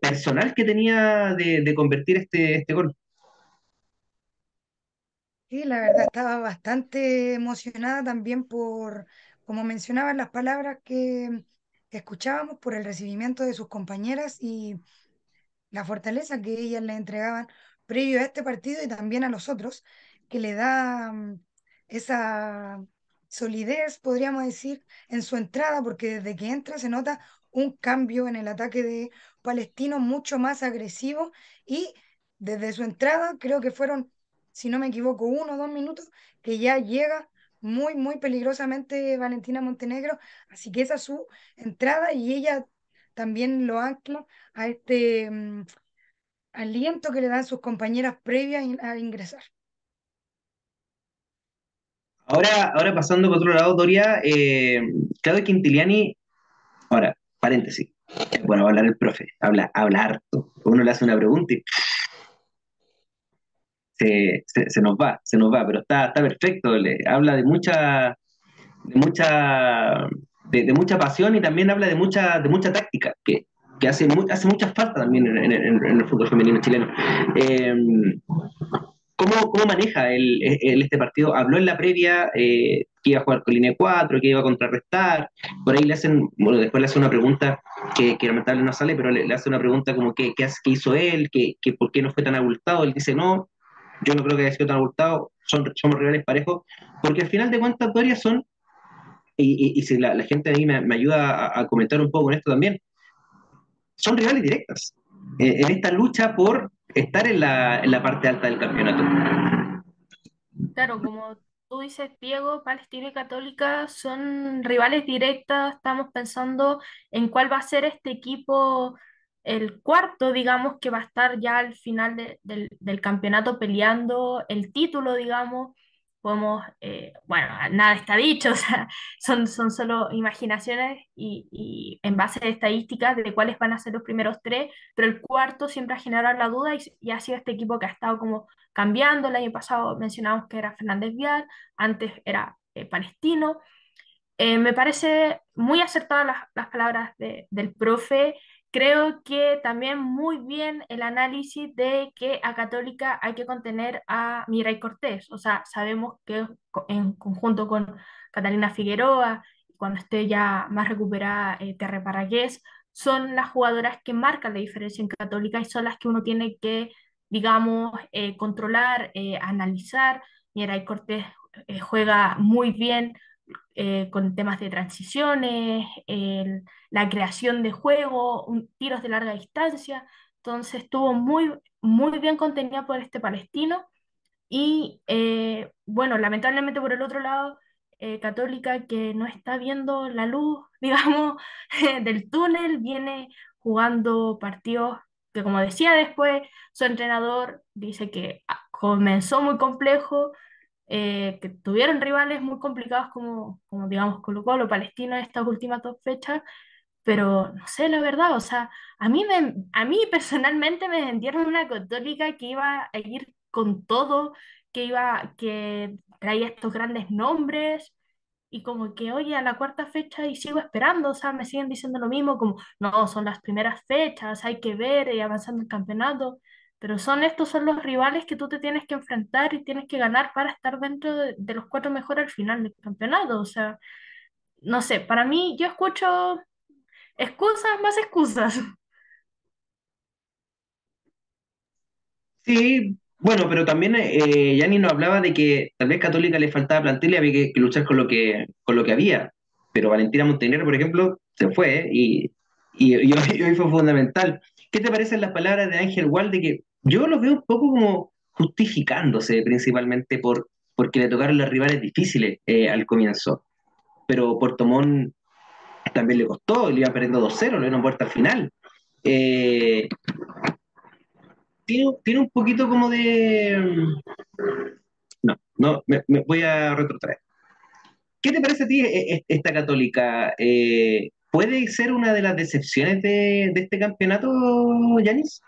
personal que tenía de, convertir este, este gol. Sí, la verdad estaba bastante emocionada también por, como mencionaban las palabras que, escuchábamos, por el recibimiento de sus compañeras y la fortaleza que ellas le entregaban previo a este partido y también a los otros, que le da mm, esa solidez, podríamos decir, en su entrada, porque desde que entra se nota un cambio en el ataque de Palestino mucho más agresivo y desde su entrada creo que fueron si no me equivoco, uno o dos minutos, que ya llega muy, muy peligrosamente Valentina Montenegro. Así que esa es su entrada y ella también lo ancla a este mm, aliento que le dan sus compañeras previas a ingresar. Ahora, ahora pasando por otro lado, Doria, eh, Claudio Quintiliani, ahora, paréntesis, bueno, va a hablar el profe, habla, habla harto. Uno le hace una pregunta y se, nos va, se nos va, pero está, está perfecto, le, habla de mucha, de mucha, de, mucha pasión y también habla de mucha, de mucha táctica, que, que hace, hace mucha falta también en, el fútbol femenino chileno. Em, ¿cómo, ¿cómo, maneja el, este partido? Habló en la previa eh, que iba a jugar con línea 4, que iba a contrarrestar, por ahí le hacen, bueno, después le hace una pregunta que, que lamentablemente no sale, pero le, hace una pregunta como qué, qué, hizo él, que, que por qué no fue tan abultado, él dice no, yo no creo que haya sido tan abultado, son, somos rivales parejos, porque al final de cuentas, Doria son, y, si la, gente ahí me, me ayuda a, comentar un poco en esto también, son rivales directas eh, en esta lucha por estar en la, en la parte alta del campeonato. Claro, como tú dices, Diego, Palestina y Católica son rivales directas. Estamos pensando en cuál va a ser este equipo el cuarto, digamos, que va a estar ya al final del, campeonato peleando el título, digamos, podemos, eh, bueno, nada está dicho, o sea, son, son solo imaginaciones y, en base a estadísticas de cuáles van a ser los primeros tres, pero el cuarto siempre ha generado la duda y, ha sido este equipo que ha estado como cambiando. El año pasado mencionamos que era Fernández Vial, antes era eh, Palestino. Eh, me parece muy acertadas las palabras del profe Creo que también muy bien el análisis de que a Católica hay que contener a Mirai Cortés. O sea, sabemos que en conjunto con Catalina Figueroa, cuando esté ya más recuperada eh, Terre Paragués, son las jugadoras que marcan la diferencia en Católica y son las que uno tiene que, digamos, eh, controlar, eh, analizar. Mirai Cortés eh, juega muy bien eh, con temas de transiciones, la creación de juego, tiros de larga distancia. Entonces estuvo muy, muy bien contenida por este palestino. Y eh, bueno, lamentablemente por el otro lado, eh, Católica que no está viendo la luz, digamos, del túnel, viene jugando partidos que, como decía después, su entrenador dice que ah, comenzó muy complejo, eh, que tuvieron rivales muy complicados como, como digamos Colo Colo, Palestino en estas últimas dos fechas, pero no sé la verdad, o sea, a mí, me, a mí personalmente me vendieron una católica que iba a ir con todo, que iba, que traía estos grandes nombres, y como que, oye, a la cuarta fecha y sigo esperando, o sea, me siguen diciendo lo mismo, como, no, son las primeras fechas, hay que ver y avanzando el campeonato, pero son estos son los rivales que tú te tienes que enfrentar y tienes que ganar para estar dentro de, de los cuatro mejores al final del campeonato, o sea, no sé, para mí yo escucho excusas más excusas. Sí, bueno, pero también eh, Yanni nos hablaba de que tal vez Católica le faltaba plantel y había que, luchar con lo que, con lo que había. Pero Valentina Montenegro, por ejemplo, se fue ¿eh? y, y, y hoy, y fue fundamental. ¿Qué te parecen las palabras de Ángel Walde? Que yo los veo un poco como justificándose principalmente por, porque le tocaron los rivales difíciles eh, al comienzo. Pero Puerto Montt también le costó, le iba perdiendo 2-0, le dieron puerta al final. Eh, tiene, un poquito como de... No, no, me, voy a retrotraer. ¿Qué te parece a ti eh, eh, esta católica? ¿puede ser una de las decepciones de, de este campeonato, Yanis?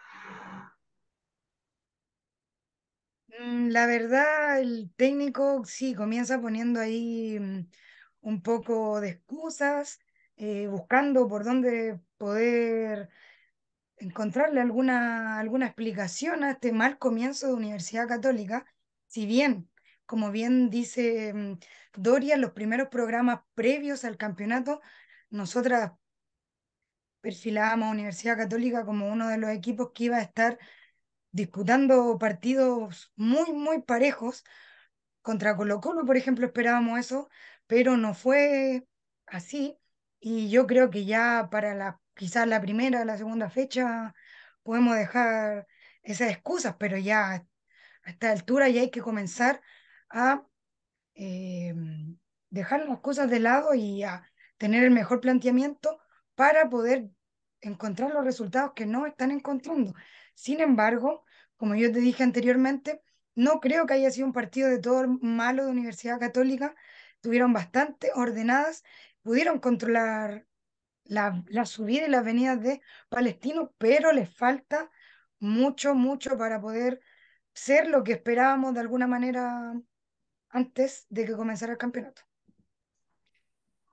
La verdad, el técnico sí comienza poniendo ahí mm, un poco de excusas, eh, buscando por dónde poder encontrarle alguna, alguna explicación a este mal comienzo de Universidad Católica, si bien, como bien dice mm, Doria, los primeros programas previos al campeonato, nosotras perfilábamos a Universidad Católica como uno de los equipos que iba a estar disputando partidos muy, muy parejos. Contra Colo Colo, por ejemplo, esperábamos eso, pero no fue así. Y yo creo que ya para la, quizás la primera, la segunda fecha, podemos dejar esas excusas, pero ya a esta altura ya hay que comenzar a eh, dejar las cosas de lado y a tener el mejor planteamiento para poder encontrar los resultados que no están encontrando. Sin embargo, como yo te dije anteriormente, no creo que haya sido un partido de todo malo de Universidad Católica. Tuvieron bastante ordenadas, pudieron controlar la, la subida y las venidas de Palestino, pero les falta mucho, mucho para poder ser lo que esperábamos de alguna manera antes de que comenzara el campeonato.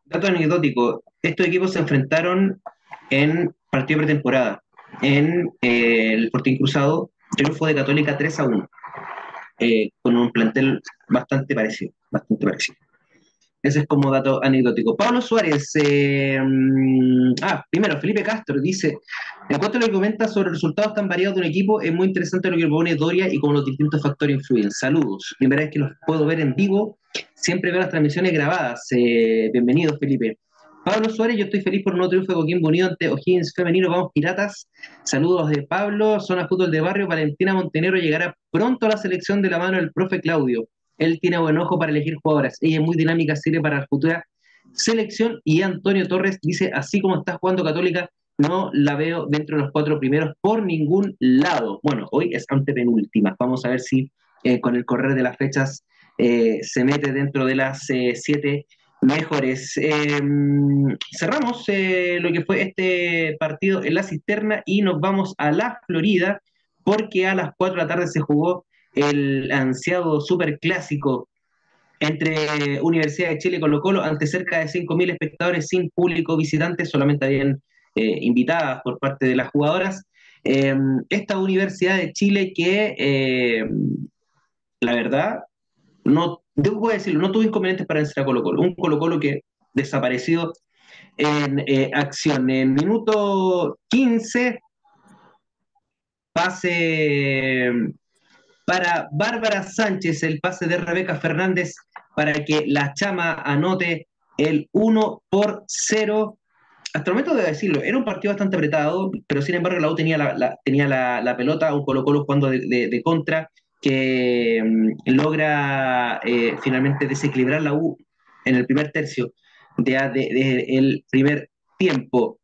Dato anecdótico, estos equipos se enfrentaron en partido pretemporada, en eh, el Fortín Cruzado, triunfo de Católica 3 a 1, eh, con un plantel bastante parecido, bastante parecido. Ese es como dato anecdótico. Pablo Suárez, eh, mm, ah, primero, Felipe Castro dice, en cuanto a lo que comenta sobre resultados tan variados de un equipo, es muy interesante lo que propone Doria y cómo los distintos factores influyen. Saludos. Primera vez que los puedo ver en vivo, siempre veo las transmisiones grabadas. Eh, bienvenido, Felipe. Pablo Suárez, yo estoy feliz por un nuevo triunfo de Coquimbo Unido ante O'Higgins Femenino. Vamos, Piratas. Saludos de Pablo, Zona Fútbol de Barrio. Valentina Montenegro llegará pronto a la selección de la mano del profe Claudio. Él tiene buen ojo para elegir jugadoras. Ella es muy dinámica, sirve para la futura selección. Y Antonio Torres dice, así como está jugando Católica, no la veo dentro de los cuatro primeros por ningún lado. Bueno, hoy es antepenúltima. Vamos a ver si eh, con el correr de las fechas eh, se mete dentro de las eh, siete mejores. Eh, cerramos eh, lo que fue este partido en la cisterna y nos vamos a la Florida porque a las 4 de la tarde se jugó el ansiado superclásico entre Universidad de Chile y Colo Colo ante cerca de 5.000 espectadores sin público visitante, solamente habían eh, invitadas por parte de las jugadoras. Eh, esta Universidad de Chile que, eh, la verdad, no, debo decirlo, no tuvo inconvenientes para vencer a Colo Colo. Un Colo Colo que desapareció en eh, acción. En minuto 15, pase para Bárbara Sánchez, el pase de Rebeca Fernández para que la chama anote el 1 por 0. Hasta el momento debo decirlo, era un partido bastante apretado, pero sin embargo la U tenía la, tenía la, la, pelota, un Colo Colo jugando de, de, de contra, que um, logra eh, finalmente desequilibrar la U en el primer tercio del de, de, primer tiempo.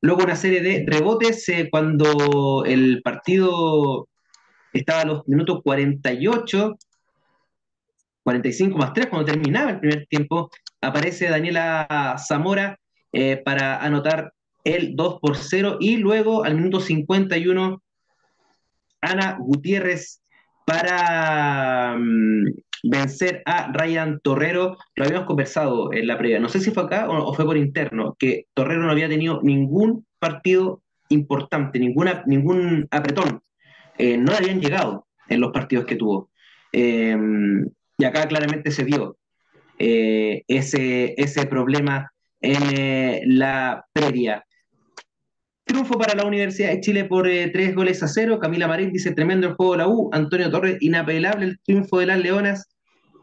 luego una serie de rebotes eh, cuando el partido estaba a los minutos 48, 45 más 3, cuando terminaba el primer tiempo, aparece Daniela Zamora eh, para anotar el 2 por 0 y luego al minuto 51 Ana Gutiérrez para mm, vencer a Ryan Torrero. Lo habíamos conversado en la previa, no sé si fue acá o, fue por interno, que Torrero no había tenido ningún partido importante, ninguna, ningún apretón. Eh, no habían llegado en los partidos que tuvo. Eh, y acá claramente se vio eh, ese, ese problema en la previa. Triunfo para la Universidad de Chile por tres goles a cero. Camila Marín dice tremendo el juego de la U. Antonio Torres, inapelable el triunfo de las Leonas.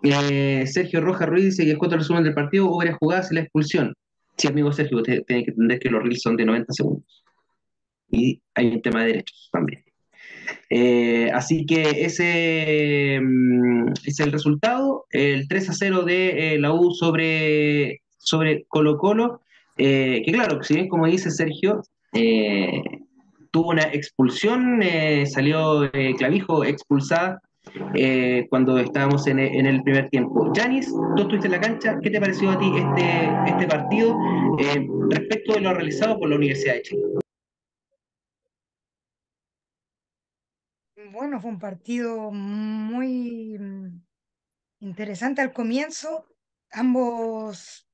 Eh, Sergio Rojas Ruiz dice que cuanto el resumen del partido hubo varias jugadas y la expulsión. Sí, amigo Sergio, usted tiene que entender que los reels son de 90 segundos. Y hay un tema de derechos también. Eh, así que ese mm, es el resultado, el 3 a 0 de eh, la U sobre, sobre Colo Colo, que claro, si bien como dice Sergio, tuvo una expulsión, salió Clavijo expulsada eh, cuando estábamos en, el primer tiempo. Janis, tú estuviste en la cancha, ¿qué te pareció a ti este, este partido eh, respecto de lo realizado por la Universidad de Chile? Bueno, fue un partido muy mm, interesante al comienzo. Ambos,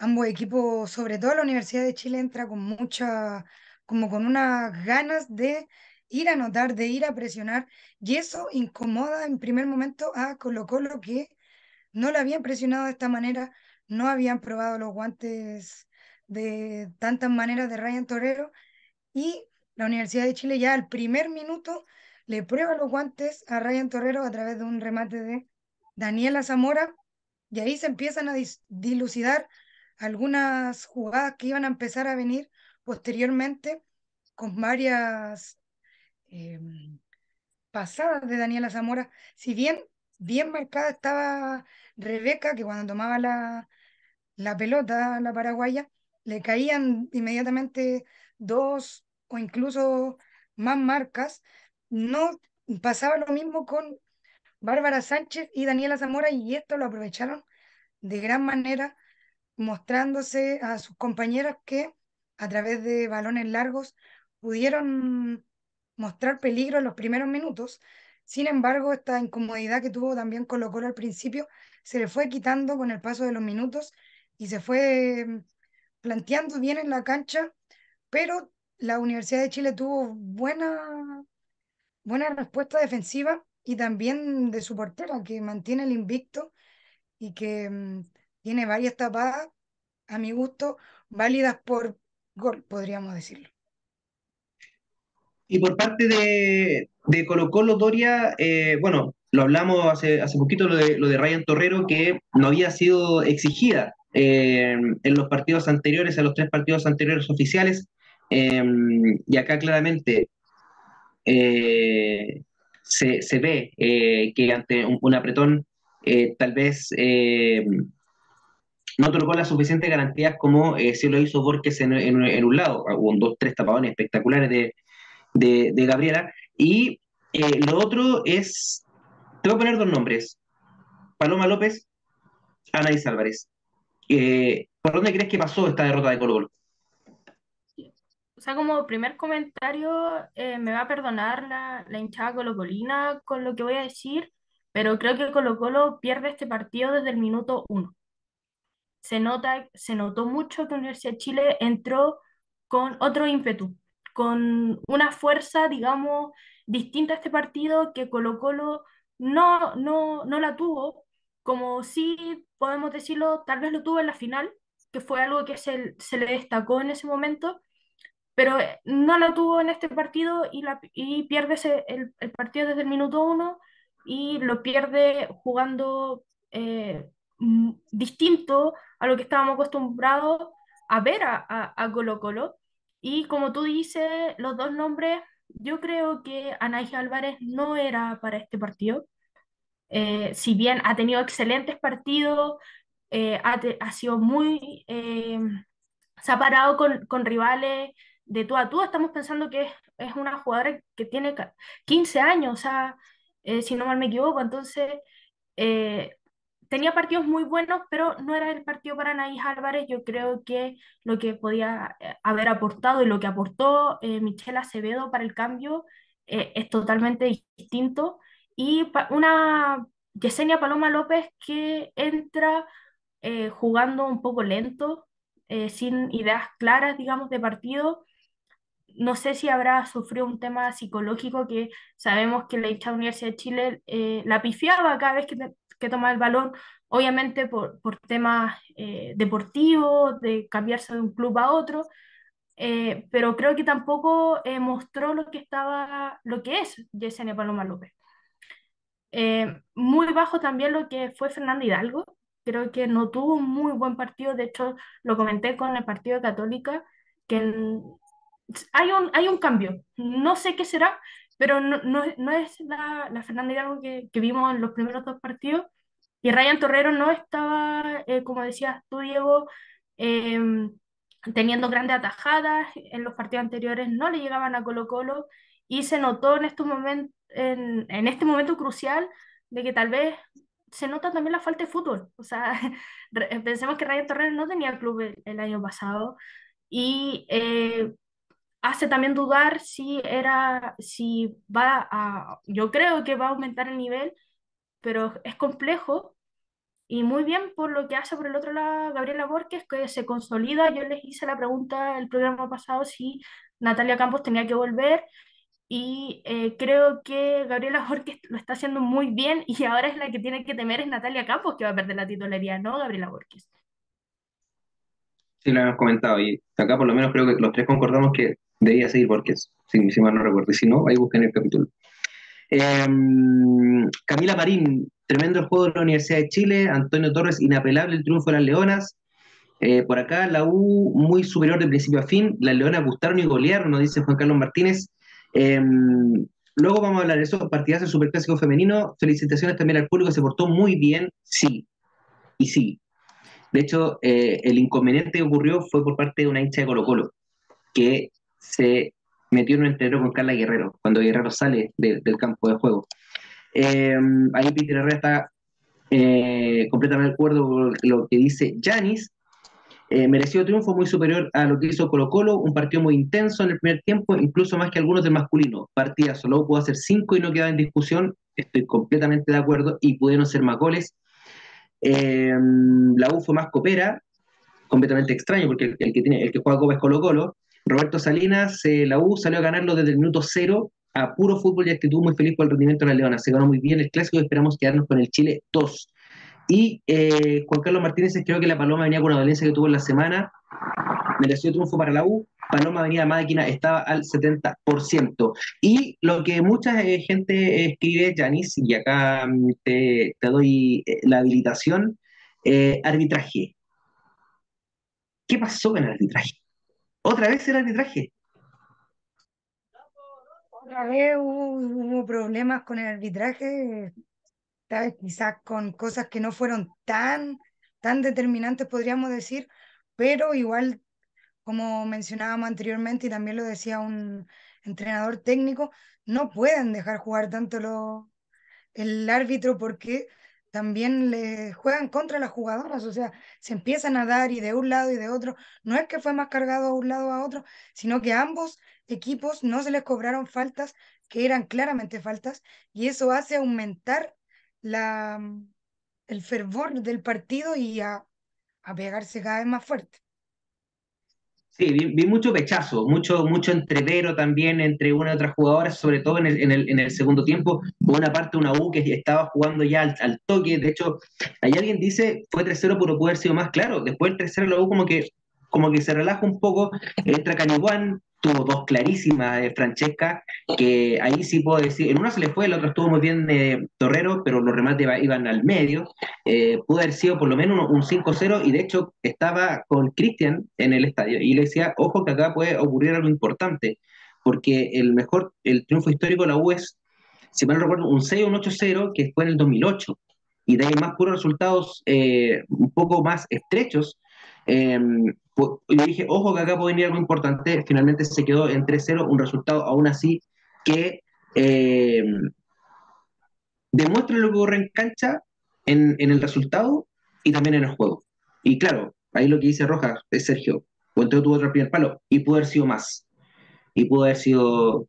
ambos equipos, sobre todo la Universidad de Chile, entra con mucha, como con unas ganas de ir a anotar, de ir a presionar, y eso incomoda en primer momento a Colo Colo que no le habían presionado de esta manera, no habían probado los guantes de tantas maneras de Ryan Torero, y la Universidad de Chile ya al primer minuto le prueba los guantes a Ryan Torrero a través de un remate de Daniela Zamora, y ahí se empiezan a dilucidar algunas jugadas que iban a empezar a venir posteriormente con varias Em, pasada de Daniela Zamora, si bien bien marcada estaba Rebeca, que cuando tomaba la, la pelota, la paraguaya, le caían inmediatamente dos o incluso más marcas. No pasaba lo mismo con Bárbara Sánchez y Daniela Zamora y esto lo aprovecharon de gran manera, mostrándose a sus compañeras que a través de balones largos pudieron mostrar peligro en los primeros minutos. Sin embargo, esta incomodidad que tuvo también Colo Colo al principio se le fue quitando con el paso de los minutos y se fue mm, planteando bien en la cancha, pero la Universidad de Chile tuvo buena, buena respuesta defensiva y también de su portera, que mantiene el invicto y que mm, tiene varias tapadas, a mi gusto, válidas por gol, podríamos decirlo. Y por parte de, de Colo Colo Doria, eh, bueno, lo hablamos hace, hace poquito, lo de, lo de Ryan Torrero, que no había sido exigida eh, en los partidos anteriores, en los tres partidos anteriores oficiales, eh, y acá claramente se, se, ve que ante un, apretón tal vez no otorgó las suficientes garantías como se lo hizo Borges en, en, en un lado, hubo dos, tres tapadones espectaculares de de, Gabriela. Y eh, lo otro es, te voy a poner dos nombres, Paloma López, Anaís Álvarez. Eh, ¿Por dónde crees que pasó esta derrota de Colo Colo? O sea, como primer comentario, eh, me va a perdonar la, la hinchada colocolina con lo que voy a decir, pero creo que Colo Colo pierde este partido desde el minuto uno. Se nota, se notó mucho que Universidad de Chile entró con otro ímpetu, con una fuerza, digamos, distinta a este partido que Colo Colo no, no, no la tuvo, como sí podemos decirlo, tal vez lo tuvo en la final, que fue algo que se, se le destacó en ese momento, pero eh, no la tuvo en este partido y, la, y pierde el, el, partido desde el minuto uno y lo pierde jugando eh, distinto a lo que estábamos acostumbrados a ver a, a, Colo Colo. Y como tú dices, los dos nombres, yo creo que Anaís Álvarez no era para este partido. Eh, si bien ha tenido excelentes partidos, eh, ha, sido muy, eh, se ha parado con, rivales de tú a tú. Estamos pensando que es, una jugadora que tiene 15 años, o sea, eh, si no mal me equivoco. Entonces, tenía partidos muy buenos, pero no era el partido para Anaís Álvarez. Yo creo que lo que podía eh, haber aportado y lo que aportó Michelle Acevedo para el cambio es totalmente distinto. Y una Yesenia Paloma López que entra jugando un poco lento, sin ideas claras, digamos, de partido no sé si habrá sufrido un tema psicológico que sabemos que la hinchada Universidad de Chile eh, la pifiaba cada vez que, que tomaba el balón, obviamente por, por temas eh, deportivos, de cambiarse de un club a otro, eh, pero creo que tampoco mostró lo que estaba, lo que es Yesenia Paloma López. muy bajo también lo que fue Fernando Hidalgo, creo que no tuvo un muy buen partido, de hecho lo comenté con el partido de Católica, que hay un, hay un cambio. No sé qué será, pero no, no, no es la, la, Fernanda Hidalgo que, que, vimos en los primeros dos partidos. Y Ryan Torrero no estaba, eh, como decías tú, Diego, em, teniendo grandes atajadas. En los partidos anteriores no le llegaban a Colo Colo y se notó en, este momento, en, en este momento crucial de que tal vez se nota también la falta de fútbol. O sea, pensemos que Ryan Torrero no tenía club el, el año pasado y eh, hace también dudar si era, si va a, yo creo que va a aumentar el nivel, pero es complejo y muy bien por lo que hace por el otro lado Gabriela Borges, que se consolida. Yo les hice la pregunta el programa pasado si Natalia Campos tenía que volver y eh, creo que Gabriela Borges lo está haciendo muy bien y ahora es la que tiene que temer es Natalia Campos que va a perder la titularidad, no Gabriela Borges. Sí, lo hemos comentado y acá por lo menos creo que los tres concordamos que Debía seguir porque si, si mal no recuerdo. Y si no, ahí busquen el capítulo. Em, Camila Marín, tremendo juego de la Universidad de Chile. Antonio Torres, inapelable el triunfo de las Leonas. Eh, por acá, la U muy superior de principio a fin. Las Leonas gustaron y golearon, nos dice Juan Carlos Martínez. Em, luego vamos a hablar de eso. Partidas del Superclásico Femenino. Felicitaciones también al público, se portó muy bien. Sí, y sí. De hecho, eh, el inconveniente que ocurrió fue por parte de una hincha de Colo Colo, que se metió en un entrenador con Carla Guerrero, cuando Guerrero sale del campo de juego. Eh, ahí Peter Herrera está eh, completamente de acuerdo con lo que dice Janis. Eh, mereció triunfo muy superior a lo que hizo Colo Colo, un partido muy intenso en el primer tiempo, incluso más que algunos del masculino. Partida solo pudo hacer cinco y no quedaba en discusión, estoy completamente de acuerdo, y pudieron ser más goles. la U fue más copera, completamente extraño, porque el, que, el que juega Copa es Colo Colo, Roberto Salinas, eh, la U salió a ganarlo desde el minuto cero a puro fútbol y actitud muy feliz por el rendimiento de la Leona. Se ganó muy bien el clásico y esperamos quedarnos con el Chile 2. Y eh, Juan Carlos Martínez, creo que la Paloma venía con una dolencia que tuvo en la semana. Mereció triunfo para la U. Paloma venía máquina, estaba al 70%. Y lo que mucha eh, gente escribe, Janis, y acá mm, te, te doy la habilitación, arbitraje. ¿Qué pasó con el arbitraje? Otra vez el arbitraje. Otra vez hubo, problemas con el arbitraje, quizás con cosas que no fueron tan, tan determinantes, podríamos decir, pero igual, como mencionábamos anteriormente y también lo decía un entrenador técnico, no pueden dejar jugar tanto lo, el árbitro porque también le juegan contra las jugadoras, o sea, se empiezan a dar y de un lado y de otro. No es que fue más cargado a un lado a otro, sino que ambos equipos no se les cobraron faltas que eran claramente faltas y eso hace aumentar la, el fervor del partido y a, a pegarse cada vez más fuerte. Sí, vi, mucho pechazo, mucho, mucho entrevero también entre una y otra jugadora, sobre todo en el, en el, en el segundo tiempo. Buena parte una U que estaba jugando ya al, toque. De hecho, ahí alguien dice fue 3-0, pero pudo haber sido más claro. Después el 3-0 la U como que, como que se relaja un poco. Entra Caniwan, tuvo dos clarísimas de Francesca, que ahí sí puedo decir, en una se le fue, el otro estuvo muy bien de Torrero, pero los remates iban al medio. Eh, pudo haber sido por lo menos un, 5-0 y de hecho estaba con Cristian en el estadio y le decía, ojo que acá puede ocurrir algo importante, porque el mejor, el triunfo histórico de la U es, si mal no recuerdo, un 6 o un 8-0 que fue en el 2008 y de ahí más puros resultados eh, un poco más estrechos. Yo dije, ojo que acá puede venir algo importante, finalmente se quedó en 3-0, un resultado aún así que eh, demuestra lo que ocurre en cancha, en, en, el resultado y también en el juego. Y claro, ahí lo que dice Rojas es Sergio, Puente tuvo otro primer palo y pudo haber sido más. Y pudo haber sido,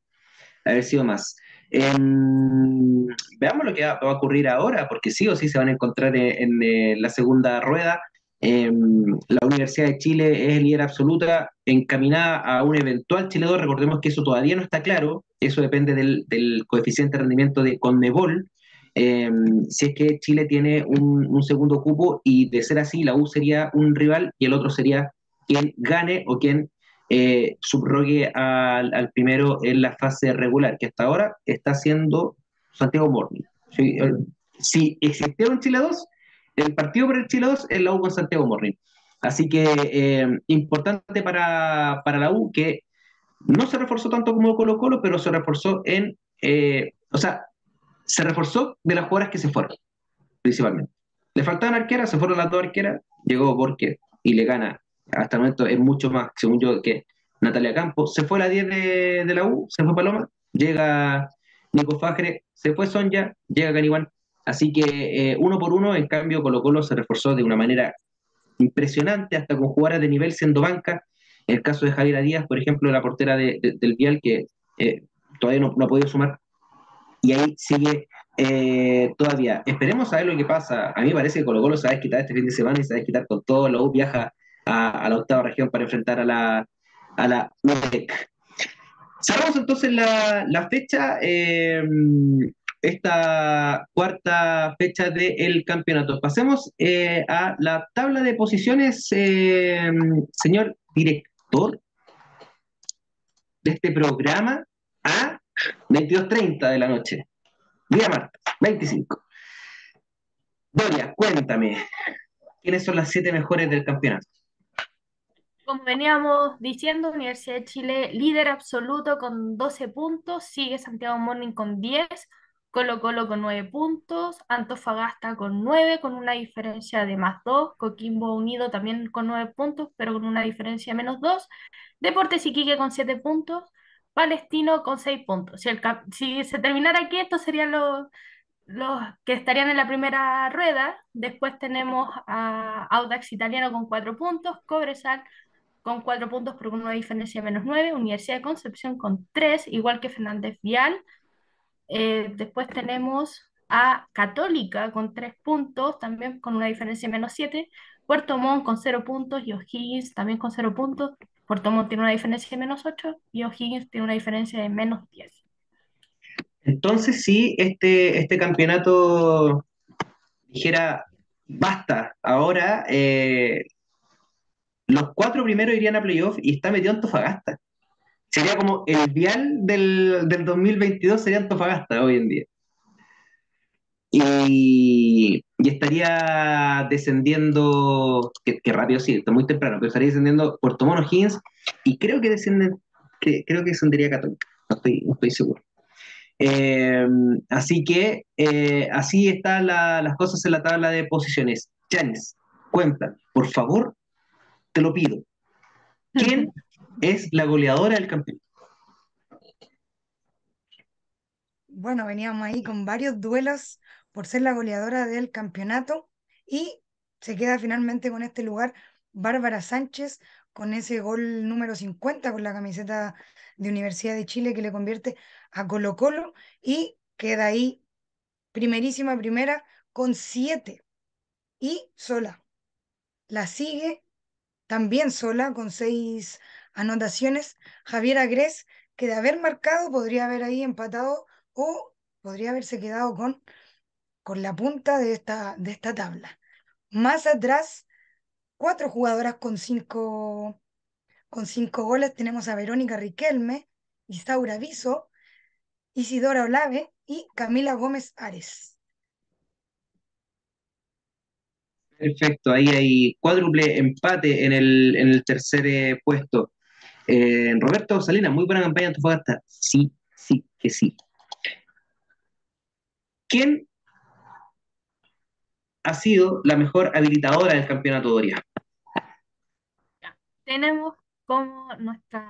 haber sido más. Em, veamos lo que va, a ocurrir ahora, porque sí o sí se van a encontrar en, eh, la segunda rueda. Em, la Universidad de Chile es líder absoluta, encaminada a un eventual Chile 2. Recordemos que eso todavía no está claro, eso depende del, coeficiente de rendimiento de Conmebol. Em, si es que Chile tiene un, un, segundo cupo y de ser así, la U sería un rival y el otro sería quien gane o quien eh, subrogue al, primero en la fase regular, que hasta ahora está haciendo Santiago Morning. Si, existiera un Chile 2, el partido por el Chile 2 es la U con Santiago Morning. Así que eh, importante para, la U que no se reforzó tanto como Colo Colo, pero se reforzó en, eh, o sea, se reforzó de las jugadoras que se fueron, principalmente. Le faltaban arqueras, se fueron las dos arqueras, llegó Borque y le gana hasta el momento es mucho más, según yo, que Natalia Campos. Se fue la 10 de, la U, se fue Paloma, llega Nico Fajre, se fue Sonja, llega Caniguán. Así que eh, uno por uno, en cambio, Colo Colo se reforzó de una manera impresionante, hasta con jugadoras de nivel siendo banca. En el caso de Javiera Díaz, por ejemplo, la portera del Vial, que eh, todavía no, no, ha podido sumar. Y ahí sigue eh, todavía. Esperemos a ver lo que pasa. A mí me parece que Colo Colo se va a quitar este fin de semana y se va a quitar con todo. La U viaja a, la octava región para enfrentar a la, a la Cerramos entonces la, fecha, eh, esta cuarta fecha del campeonato. Pasemos eh, a la tabla de posiciones, eh, señor director de este programa, a 22.30 de la noche, día martes, 25. Doria, cuéntame, ¿quiénes son las siete mejores del campeonato? Como veníamos diciendo, Universidad de Chile líder absoluto con 12 puntos, sigue Santiago Morning con 10, Colo Colo con 9 puntos, Antofagasta con 9, con una diferencia de más 2, Coquimbo Unido también con 9 puntos, pero con una diferencia de menos 2, Deportes Iquique con 7 puntos, Palestino con 6 puntos. Si, el, si se terminara aquí, estos serían los, los que estarían en la primera rueda. Después tenemos a Audax Italiano con 4 puntos, Cobresal con 4 puntos por una diferencia de menos 9, Universidad de Concepción con 3, igual que Fernández Vial. Eh, después tenemos a Católica con 3 puntos, también con una diferencia de menos 7, Puerto Montt con 0 puntos y O'Higgins también con 0 puntos. Puerto Montt tiene una diferencia de menos 8 y O'Higgins tiene una diferencia de menos 10. Entonces, sí, este, este campeonato dijera, basta, ahora eh, los cuatro primeros irían a playoff y está metido Antofagasta. Sería como el vial del, 2022 sería Antofagasta hoy en día. Y, estaría descendiendo, que, rápido sí, está muy temprano, pero estaría descendiendo Puerto Mono Higgins y creo que creo que descendería Católica, no estoy, estoy seguro. Eh, así que eh, así están las cosas en la tabla de posiciones. Janis, cuenta, por favor, te lo pido. ¿Quién es la goleadora del campeonato? Bueno, veníamos ahí con varios duelos por ser la goleadora del campeonato y se queda finalmente con este lugar Bárbara Sánchez con ese gol número 50 con la camiseta de Universidad de Chile que le convierte a Colo Colo y queda ahí primerísima primera con siete y sola. La sigue también sola con seis anotaciones. Javier Agres, que de haber marcado podría haber ahí empatado o podría haberse quedado con, con la punta de esta, de esta tabla. Más atrás, cuatro jugadoras con cinco, con cinco goles. Tenemos a Verónica Riquelme, Isaura Viso, Isidora Olave y Camila Gómez Ares. Perfecto, ahí hay cuádruple empate en el, en el tercer eh, puesto. Eh, Roberto Salinas, muy buena campaña Antofagasta. Sí, sí, que sí. ¿Quién ha sido la mejor habilitadora del campeonato Doria? tenemos como nuestras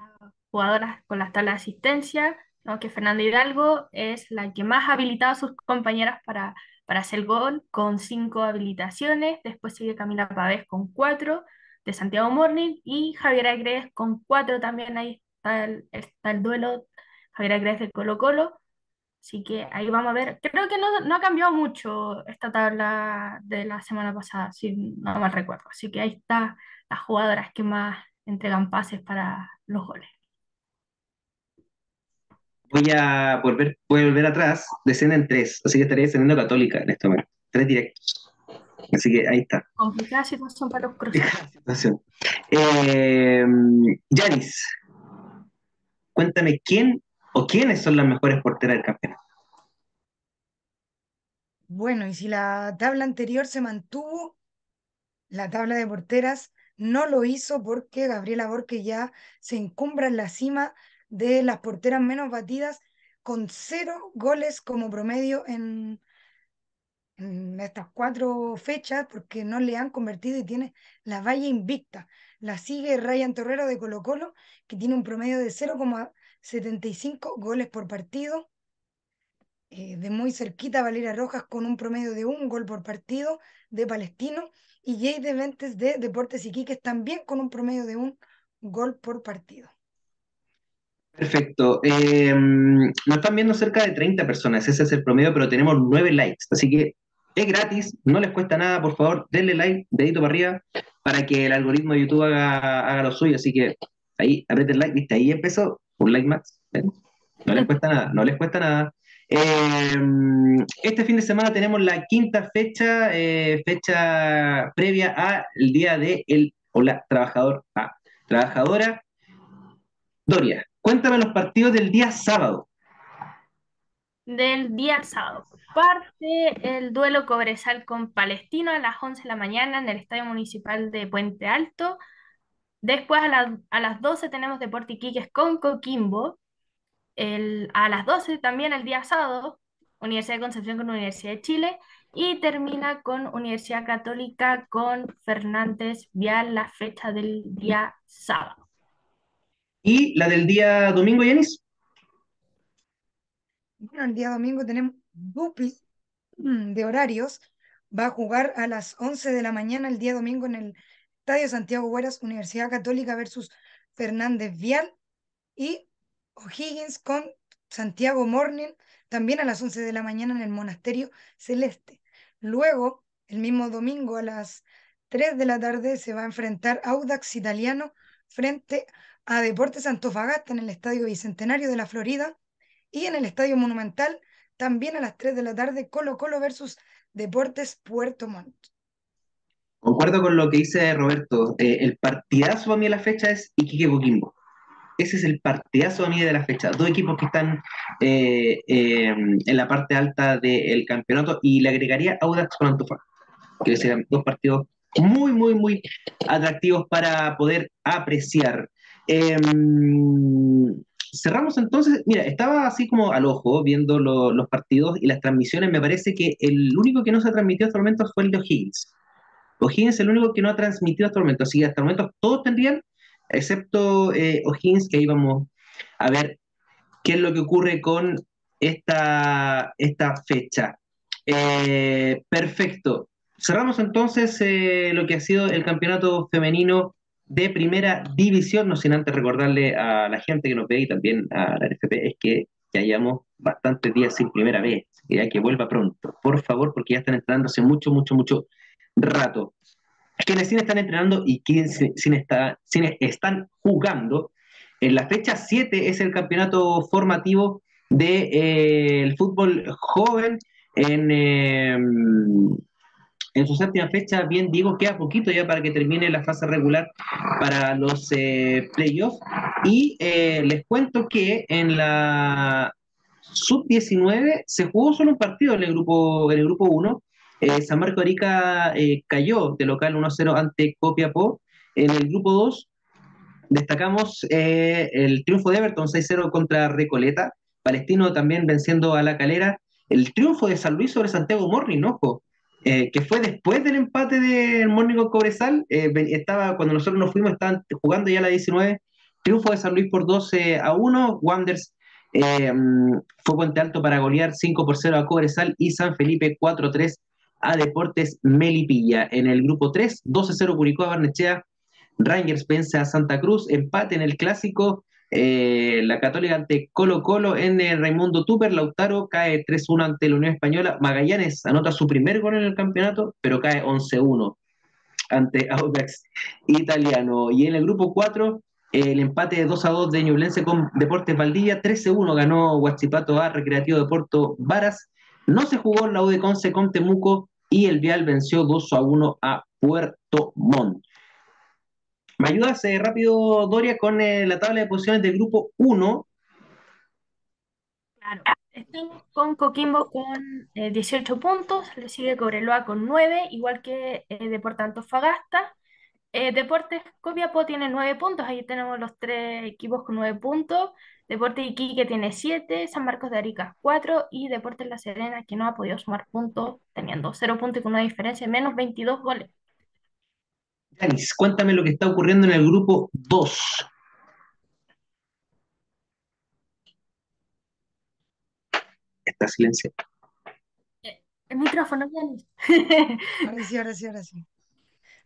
jugadoras con las tablas de asistencia, ¿no? que Fernanda Hidalgo es la que más ha habilitado a sus compañeras para, para hacer gol, con cinco habilitaciones. Después sigue Camila Pavés con cuatro de Santiago Morning y Javier Agres con cuatro también. Ahí está el, está el duelo Javier Agres de Colo Colo. Así que ahí vamos a ver. Creo que no, no, ha cambiado mucho esta tabla de la semana pasada, si no mal recuerdo. Así que ahí está las jugadoras que más entregan pases para los goles. Voy a volver, voy a volver atrás, descienden tres, así que estaría descendiendo Católica en este momento, tres directos. Así que ahí está. Complicada situación para los. Eh, Yanis, cuéntame quién o quiénes son las mejores porteras del campeonato. Bueno, y si la tabla anterior se mantuvo, la tabla de porteras no lo hizo porque Gabriela Borque ya se encumbra en la cima de las porteras menos batidas con cero goles como promedio en, estas cuatro fechas porque no le han convertido y tiene la valla invicta. La sigue Ryan Torrero de Colo Colo, que tiene un promedio de 0,75 goles por partido. Eh, de muy cerquita Valeria Rojas con un promedio de un gol por partido de Palestino y Jay de Ventes de Deportes Iquiques también con un promedio de un gol por partido. Perfecto. Eh, nos están viendo cerca de 30 personas, ese es el promedio, pero tenemos 9 likes, así que es gratis, no les cuesta nada, por favor, denle like, dedito para arriba, para que el algoritmo de YouTube haga, haga lo suyo, así que ahí, aprieten like, viste, ahí empezó, un like más, no les cuesta nada, no les cuesta nada. Eh, este fin de semana tenemos la quinta fecha, eh, fecha previa al día de el la trabajador, trabajadora. Doria, cuéntame los partidos del día sábado. Del día sábado. Parte el duelo Cobresal con Palestino a las 11 de la mañana en el Estadio Municipal de Puente Alto. Después a, a las 12 tenemos Deporte con Coquimbo a las 12 también el día sábado, Universidad de Concepción con Universidad de Chile, y termina con Universidad Católica con Fernández Vial la fecha del día sábado. ¿Y la del día domingo, Yanis? Bueno, el día domingo tenemos dupli mm, de horarios. Va a jugar a las 11 de la mañana el día domingo en el Estadio Santiago Hueras, Universidad Católica versus Fernández Vial. Y O'Higgins con Santiago Morning, también a las 11 de la mañana en el Monasterio Celeste. Luego, el mismo domingo a las 3 de la tarde se va a enfrentar Audax Italiano frente a Deportes Antofagasta en el Estadio Bicentenario de la Florida y en el Estadio Monumental también a las 3 de la tarde Colo Colo versus Deportes Puerto Montt. Concuerdo con lo que dice Roberto. Eh, el partidazo a mí de la fecha es Iquique Coquimbo ese es el partidazo a mí de la fecha. Dos equipos que están eh, eh, en la parte alta del campeonato y le agregaría Audax con Antofagasta, que serían dos partidos muy, muy, muy atractivos para poder apreciar. Cerramos entonces, mira, estaba así como al ojo viendo los partidos y las transmisiones, me parece que el único que no se ha transmitido hasta el momento fue el de O'Higgins. O'Higgins es el único que no ha transmitido hasta el momento, así que hasta el momento todos tendrían excepto eh, O'Higgins, que ahí vamos a ver qué es lo que ocurre con esta, esta fecha. Eh, perfecto. Cerramos entonces eh, lo que ha sido el campeonato femenino de primera división, no sin antes recordarle a la gente que nos ve y también a la NFP, es que ya llevamos bastantes días sin primera vez, ya que vuelva pronto, por favor, porque ya están entrando hace mucho, mucho, mucho rato quienes sí están entrenando y quienes sí, está, están jugando. En la fecha 7 es el campeonato formativo del de, eh, fútbol joven en, em, en su séptima fecha, bien digo, queda poquito ya para que termine la fase regular para los eh, playoffs. Y eh, les cuento que en la sub-19 se jugó solo un partido en el grupo, en el grupo 1 eh, San Marco Arica cayó de local 1-0 ante Copiapó. En el grupo 2 destacamos el triunfo de Everton 6-0 contra Recoleta. Palestino también venciendo a la calera. El triunfo de San Luis sobre Santiago Morning, ojo. Eh, que fue después del empate del Mónico Cobresal. Eh, estaba, cuando nosotros nos fuimos, estaban jugando ya la 19. Triunfo de San Luis por 12 a 1. Wanders eh, fue Puente Alto para golear 5 por 0 a Cobresal y San Felipe 4-3 a Deportes Melipilla. En el grupo 3, 12-0 Curicó a Barnechea. Rangers vence a Santa Cruz. Empate en el clásico. Eh, la Católica ante Colo Colo en el Raimundo Tupper, Lautaro cae 3-1 ante la Unión Española, Magallanes anota su primer gol en el campeonato, pero cae 11-1 ante Audax Italiano. Y en el grupo 4, el empate de 2-2 de Ñublense con Deportes Valdivia, 13-1 ganó Huachipato a Recreativo de Puerto Varas, no se jugó la U de Conce con Temuco y el Vial venció 2-1 a Puerto Montt. ¿Me ayudas eh, rápido, Doria, con eh, la tabla de posiciones del grupo 1? Claro. Estamos con Coquimbo con 18 eh, puntos, le sigue Cobreloa con 9, igual que Deportes Antofagasta. Deportes Copiapó tiene 9 puntos, ahí tenemos los tres equipos con 9 puntos. Deportes Iquique tiene 7, San Marcos de Arica 4 y Deportes La Serena que no ha podido sumar puntos, teniendo 0 puntos y con una diferencia de menos 22 goles. Yanis, cuéntame lo que está ocurriendo en el grupo 2. Está silenciado. El micrófono, Yanis. ahora sí, ahora sí, ahora sí.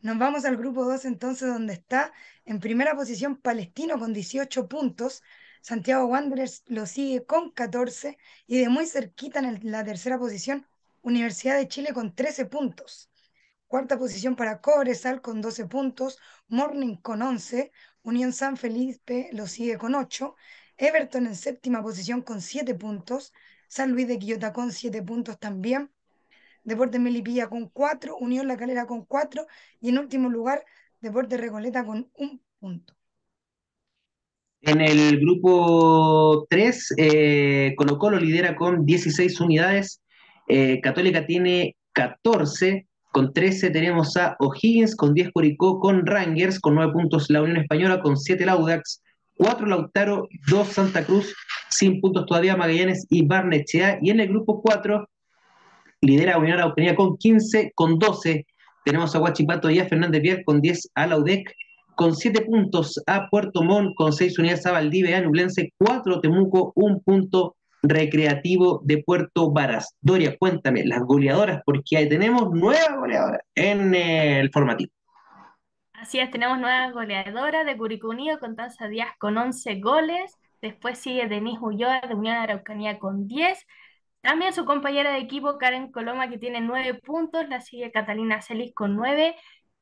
Nos vamos al grupo 2 entonces, donde está en primera posición Palestino con 18 puntos. Santiago Wanderers lo sigue con 14 y de muy cerquita en la tercera posición Universidad de Chile con 13 puntos. Cuarta posición para Cobresal con 12 puntos, Morning con 11, Unión San Felipe lo sigue con 8, Everton en séptima posición con 7 puntos, San Luis de Quillota con 7 puntos también, Deportes Melipilla con 4, Unión La Calera con 4 y en último lugar Deportes Recoleta con 1 punto. En el grupo 3, eh, Colo Colo lidera con 16 unidades, eh, Católica tiene 14, con 13 tenemos a O'Higgins, con 10 Curicó, con Rangers, con 9 puntos la Unión Española, con 7 Laudax, 4 Lautaro, 2 Santa Cruz, sin puntos todavía Magallanes y Barnechea. Y en el grupo 4 lidera Unión Araucanía con 15, con 12 tenemos a Huachipato y a Fernández Vial con 10 a Laudec, con 7 puntos a Puerto Montt, con 6 unidades a Valdivia, a Nublense, 4 Temuco, 1 punto Recreativo de Puerto Varas. Doria, cuéntame, las goleadoras, porque ahí tenemos nueva goleadora en el formativo. Así es, tenemos nueva goleadora de Curicó Unido con Tanza Díaz con 11 goles. Después sigue Denise Ulloa de Unión Araucanía con 10. También su compañera de equipo Karen Coloma que tiene 9 puntos. La sigue Catalina Celis con 9.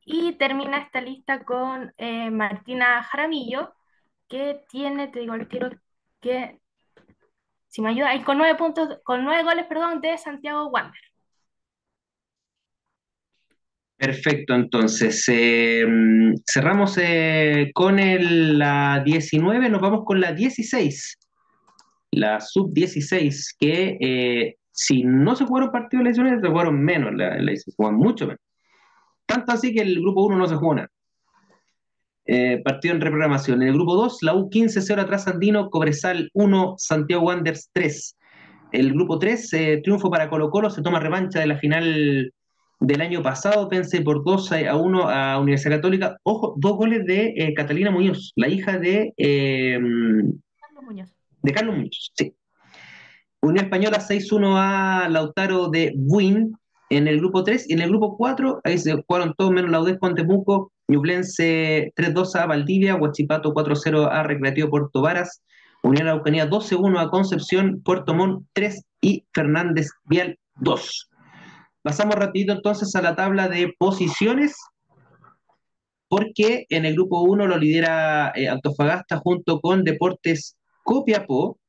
Y termina esta lista con eh, Martina Jaramillo que tiene, te digo el tiro, que si me ayuda, y con nueve puntos, con nueve goles, perdón, de Santiago Wander. Perfecto, entonces eh, cerramos eh, con la 19, nos vamos con la 16, la sub-16, que eh, si no se jugaron partidos de lesiones, se jugaron menos, la, se jugaron mucho menos. Tanto así que el grupo 1 no se jugó nada. Eh, partido en reprogramación. En el grupo 2, la U 15-0 atrás Andino, Cobresal 1, Santiago Wanderers 3. El grupo 3, eh, triunfo para Colo Colo, se toma revancha de la final del año pasado, pensé por 2 a 1 a Universidad Católica. Ojo, dos goles de eh, Catalina Muñoz, la hija de... Carlos Muñoz. De Carlos Muñoz, sí. Unión Española 6-1 a Lautaro de Buin en el grupo 3 y en el grupo 4, ahí se jugaron todos menos Laudez con Temuco, Ñublense 3-2 a Valdivia, Huachipato 4-0 a Recreativo Puerto Varas, Unión Araucanía 12-1 a Concepción, Puerto Montt 3 y Fernández Vial 2. Pasamos rapidito entonces a la tabla de posiciones, porque en el grupo 1 lo lidera eh, Antofagasta junto con Deportes Copiapó.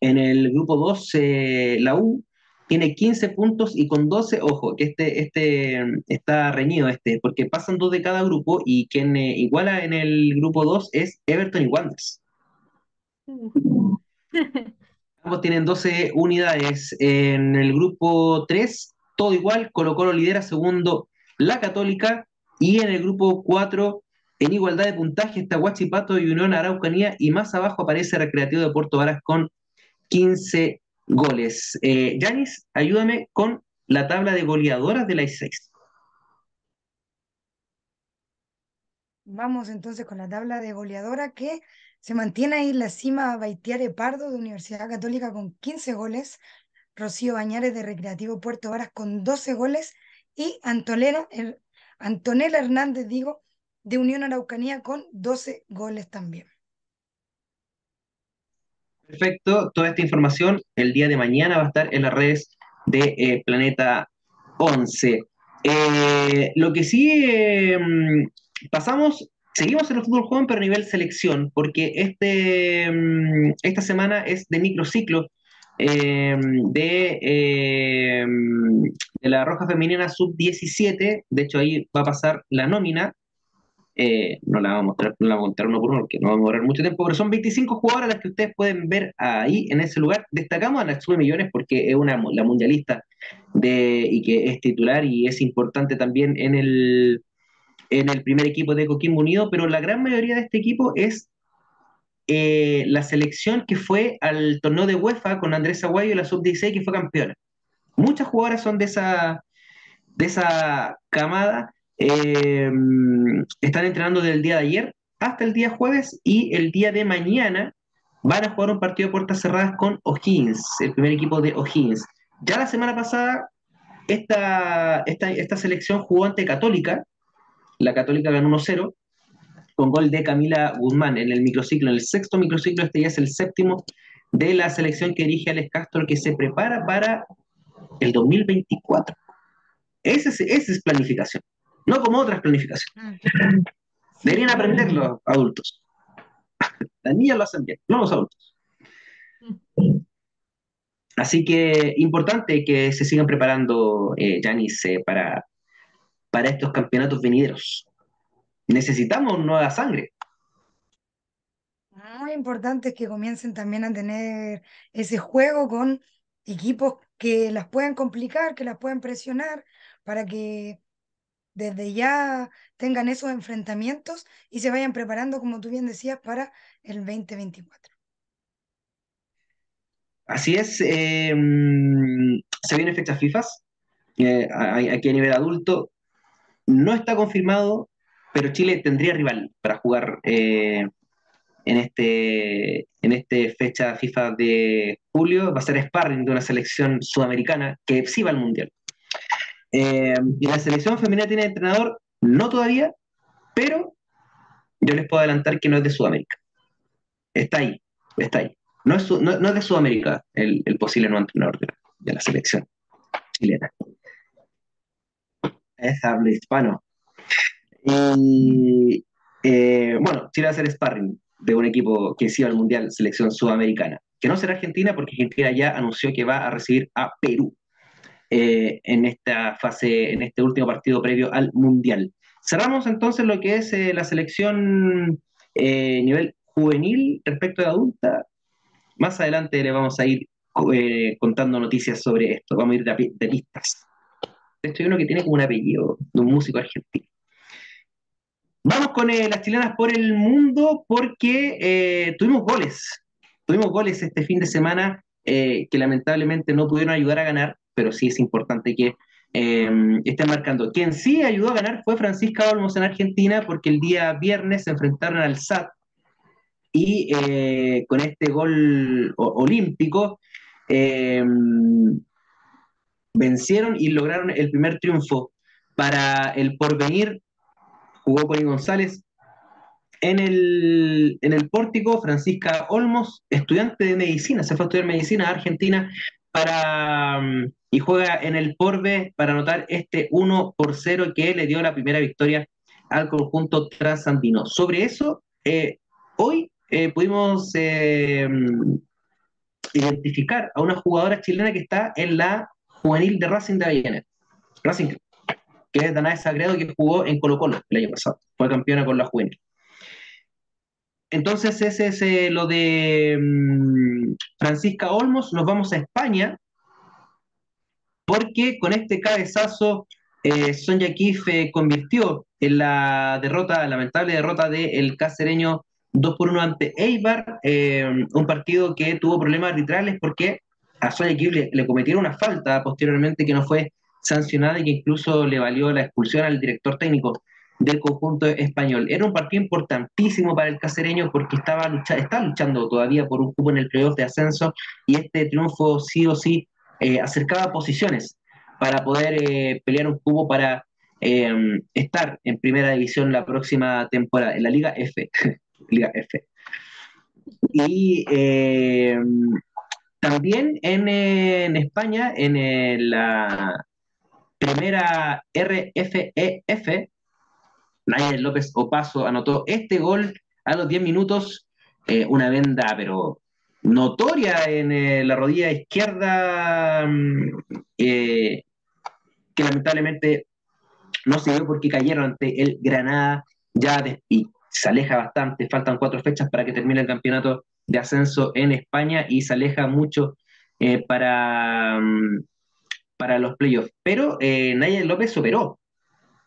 En el grupo 2 eh, la U tiene 15 puntos y con 12, ojo, que este, este está reñido este, porque pasan dos de cada grupo y quien eh, iguala en el grupo 2 es Everton y Wanderers. Ambos tienen 12 unidades. En el grupo 3, todo igual, Colo Colo lidera segundo la Católica y en el grupo 4, en igualdad de puntaje está Huachipato y Unión Araucanía y más abajo aparece Recreativo de Puerto Varas con 15 goles. Eh, Yanis, ayúdame con la tabla de goleadoras de la I6. Vamos entonces con la tabla de goleadora que se mantiene ahí la cima Baitiare Pardo de Universidad Católica con 15 goles, Rocío Bañares de Recreativo Puerto Varas con 12 goles y Antonella, Antonella Hernández, digo, de Unión Araucanía con 12 goles también. Perfecto, toda esta información el día de mañana va a estar en las redes de eh, Planeta 11. Eh, lo que sí em, pasamos, seguimos en el fútbol joven, pero a nivel selección, porque este, em, esta semana es de microciclo em, de, de la Roja Femenina Sub-17, de hecho ahí va a pasar la nómina, eh, no la vamos a mostrar, no la vamos a mostrar uno por uno porque no vamos a durar mucho tiempo, pero son 25 jugadoras las que ustedes pueden ver ahí en ese lugar. Destacamos a Natsume Millones porque es una, la mundialista y que es titular y es importante también en el, en el primer equipo de Coquimbo Unido, pero la gran mayoría de este equipo es eh, la selección que fue al torneo de UEFA con Andrés Aguayo, la sub-16, que fue campeona. Muchas jugadoras son de esa, de esa camada eh, están entrenando desde el día de ayer hasta el día jueves y el día de mañana van a jugar un partido de puertas cerradas con O'Higgins, el primer equipo de O'Higgins. Ya la semana pasada esta, esta, esta selección jugó ante Católica, la Católica ganó 1-0 con gol de Camila Guzmán en el microciclo, en el sexto microciclo, este ya es el séptimo de la selección que dirige Alex Castro, que se prepara para el 2024. Esa es, esa es planificación no como otras planificaciones. Mm. Deberían aprender los adultos. Las niñas lo hacen bien, no los adultos. Así que importante que se sigan preparando, eh, Janice, para, para estos campeonatos venideros. Necesitamos nueva sangre. Muy importante que comiencen también a tener ese juego con equipos que las puedan complicar, que las puedan presionar, para que desde ya tengan esos enfrentamientos y se vayan preparando, como tú bien decías, para el 2024. Así es, em, se vienen fechas FIFA, eh, aquí a nivel adulto. No está confirmado, pero Chile tendría rival para jugar eh, en este en este fecha FIFA de julio. Va a ser sparring de una selección sudamericana que sí va al Mundial. Eh, y la selección femenina tiene entrenador, no todavía, pero yo les puedo adelantar que no es de Sudamérica. Está ahí, está ahí. No es, no, es de Sudamérica el, posible nuevo entrenador de la, selección chilena. Es habla hispano. Y eh, bueno, Chile va a hacer sparring de un equipo que siga al Mundial Selección Sudamericana, que no será Argentina porque Argentina ya anunció que va a recibir a Perú. Eh, en esta fase, en este último partido previo al Mundial. Cerramos entonces lo que es eh, la selección eh, nivel juvenil respecto de adulta. Más adelante le vamos a ir contando noticias sobre esto. Vamos a ir de, pistas. Esto hay uno que tiene como un apellido de un músico argentino. Vamos con las chilenas por el mundo porque tuvimos goles. Tuvimos goles este fin de semana que lamentablemente no pudieron ayudar a ganar pero sí es importante que eh, esté marcando. Quien sí ayudó a ganar fue Francisca Olmos en Argentina, porque el día viernes se enfrentaron al SAT y eh, con este gol olímpico eh, vencieron y lograron el primer triunfo para el porvenir. Jugó Connie González en el, en el pórtico, Francisca Olmos, estudiante de medicina, se fue a estudiar medicina a Argentina para, y juega en el Porbe para anotar este 1 por 0 que le dio la primera victoria al conjunto trasandino. Sobre eso, eh, hoy eh, pudimos eh, identificar a una jugadora chilena que está en la juvenil de Racing de Avellaneda. Racing, que es Danae Sagredo, que jugó en Colo Colo el año pasado. Fue campeona con la juvenil. Entonces, ese es lo de mm, Francisca Olmos. Nos vamos a España porque con este cabezazo eh, Sonja Kif convirtió en la derrota, lamentable derrota del casereño 2 por 1 ante Eibar, eh, un partido que tuvo problemas arbitrales porque a Soya le, le cometieron una falta posteriormente que no fue sancionada y que incluso le valió la expulsión al director técnico del conjunto español. Era un partido importantísimo para el casereño porque estaba, está luchando todavía por un cupo en el playoff de ascenso y este triunfo sí o sí eh, acercaba posiciones para poder eh, pelear un cupo para eh, estar en primera división la próxima temporada, en la Liga F. Liga F. Y también en, en, España, en la primera RFEF, Nayel López Opaso anotó este gol a los 10 minutos, eh, una venda, pero notoria en eh, la rodilla izquierda, mm, eh, que lamentablemente no se dio porque cayeron ante el Granada, ya y se aleja bastante, faltan cuatro fechas para que termine el campeonato de ascenso en España y se aleja mucho para, mm, para los playoffs. Pero Nayel López superó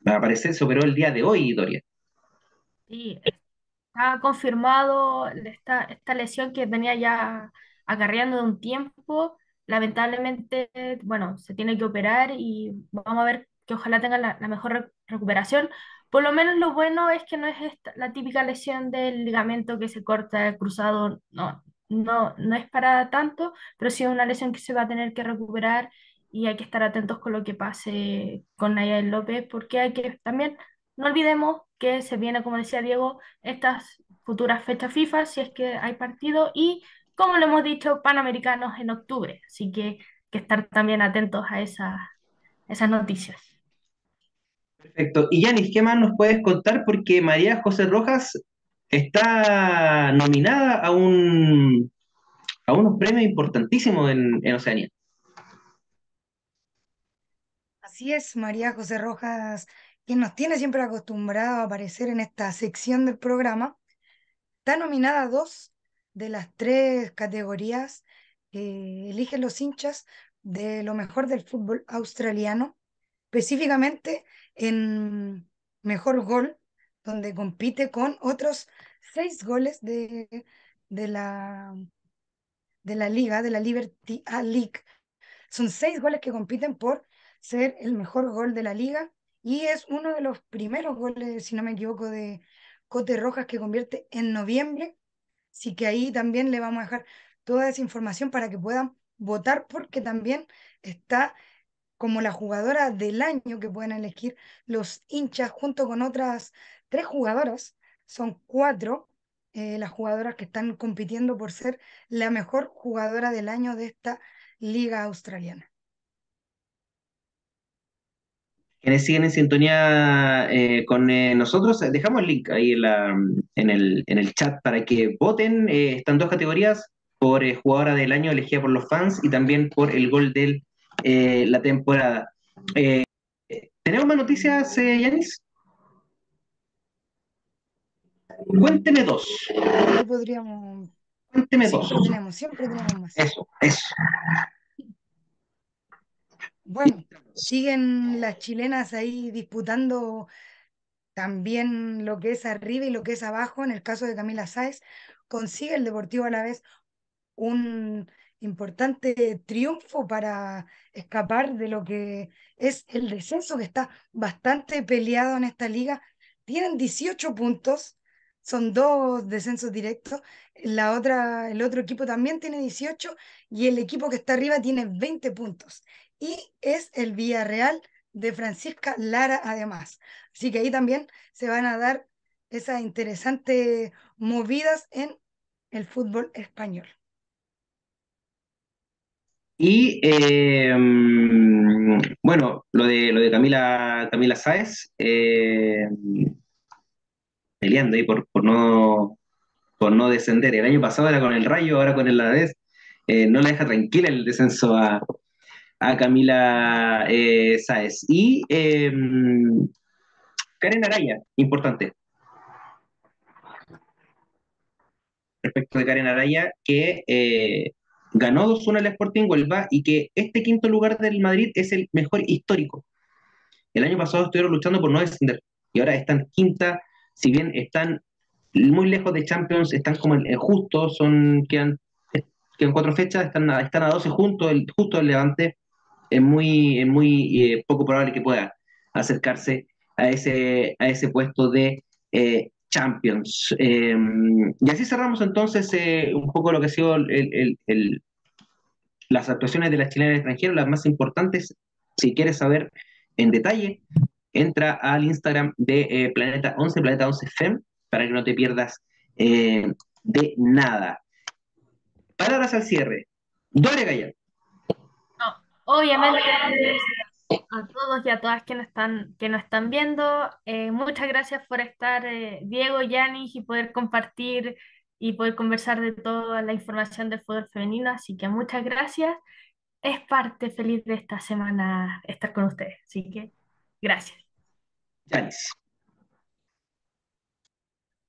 a parecer superó el día de hoy, Doria. Sí, está confirmado esta, esta lesión que venía ya acarreando de un tiempo. Lamentablemente, bueno, se tiene que operar y vamos a ver que ojalá tenga la, mejor recuperación. Por lo menos lo bueno es que no es la típica lesión del ligamento que se corta cruzado, no, no, no es para tanto, pero sí es una lesión que se va a tener que recuperar y hay que estar atentos con lo que pase con Nayel López, porque hay que también, no olvidemos que se viene, como decía Diego, estas futuras fechas FIFA, si es que hay partido, y como lo hemos dicho, Panamericanos en octubre, así que que estar también atentos a esas, esas noticias. Perfecto. Y Yanis, ¿qué más nos puedes contar? Porque María José Rojas está nominada a un a unos premios importantísimos en, en Oceanía. Así es, María José Rojas, quien nos tiene siempre acostumbrado a aparecer en esta sección del programa, está nominada a dos de las tres categorías que eligen los hinchas de lo mejor del fútbol australiano, específicamente en mejor gol, donde compite con otros seis goles de, de, la, de la liga, de la Liberty A League. Son seis goles que compiten por ser el mejor gol de la liga y es uno de los primeros goles, si no me equivoco, de Cote Rojas que convierte en noviembre. Así que ahí también le vamos a dejar toda esa información para que puedan votar porque también está como la jugadora del año que pueden elegir los hinchas junto con otras tres jugadoras. Son cuatro eh, las jugadoras que están compitiendo por ser la mejor jugadora del año de esta liga australiana. Quienes siguen en sintonía eh, con eh, nosotros, dejamos el link ahí en, la, en, el, en el chat para que voten. Eh, están dos categorías, por jugadora del año elegida por los fans y también por el gol de la temporada. ¿Tenemos más noticias, Yanis? Cuénteme dos. podríamos... Cuénteme dos. Siempre tenemos, siempre tenemos más. Eso, eso. Bueno, siguen las chilenas ahí disputando también lo que es arriba y lo que es abajo. En el caso de Camila Sáez, consigue el Deportivo a la vez un importante triunfo para escapar de lo que es el descenso, que está bastante peleado en esta liga. Tienen 18 puntos, son dos descensos directos. La otra, el otro equipo también tiene 18 y el equipo que está arriba tiene 20 puntos y es el Villarreal de Francisca Lara además. Así que ahí también se van a dar esas interesantes movidas en el fútbol español. Y em, bueno, lo de lo de Camila, Camila Sáez, em, peleando ahí por, por, no, por no descender. El año pasado era con el Rayo, ahora con el Alavés. Eh, no la deja tranquila el descenso a, a Camila eh, Sáez. Y em, Karen Araya, importante. Respecto de Karen Araya, que eh, ganó 2-1 el Sporting Huelva y que este quinto lugar del Madrid es el mejor histórico. El año pasado estuvieron luchando por no descender y ahora están quinta, si bien están muy lejos de Champions, están como en, justo, son, quedan quedan cuatro fechas, están a, están a 12 juntos, el, justo el Levante, es muy, es muy eh, poco probable que pueda acercarse a ese, a ese puesto de eh, Champions. Eh, y así cerramos entonces un poco lo que ha sido el, el, las actuaciones de las chilenas extranjeras, las más importantes. Si quieres saber en detalle, entra al Instagram de Planeta 11, Planeta 11 FEM, para que no te pierdas de nada. Palabras al cierre. Dore Gallar. Obviamente, a todos y a todas que nos están, que nos están viendo, eh, muchas gracias por estar, eh, Diego, Yanis, y poder compartir y poder conversar de toda la información del fútbol femenino. Así que muchas gracias. Es parte feliz de esta semana estar con ustedes. Así que gracias. Yanis.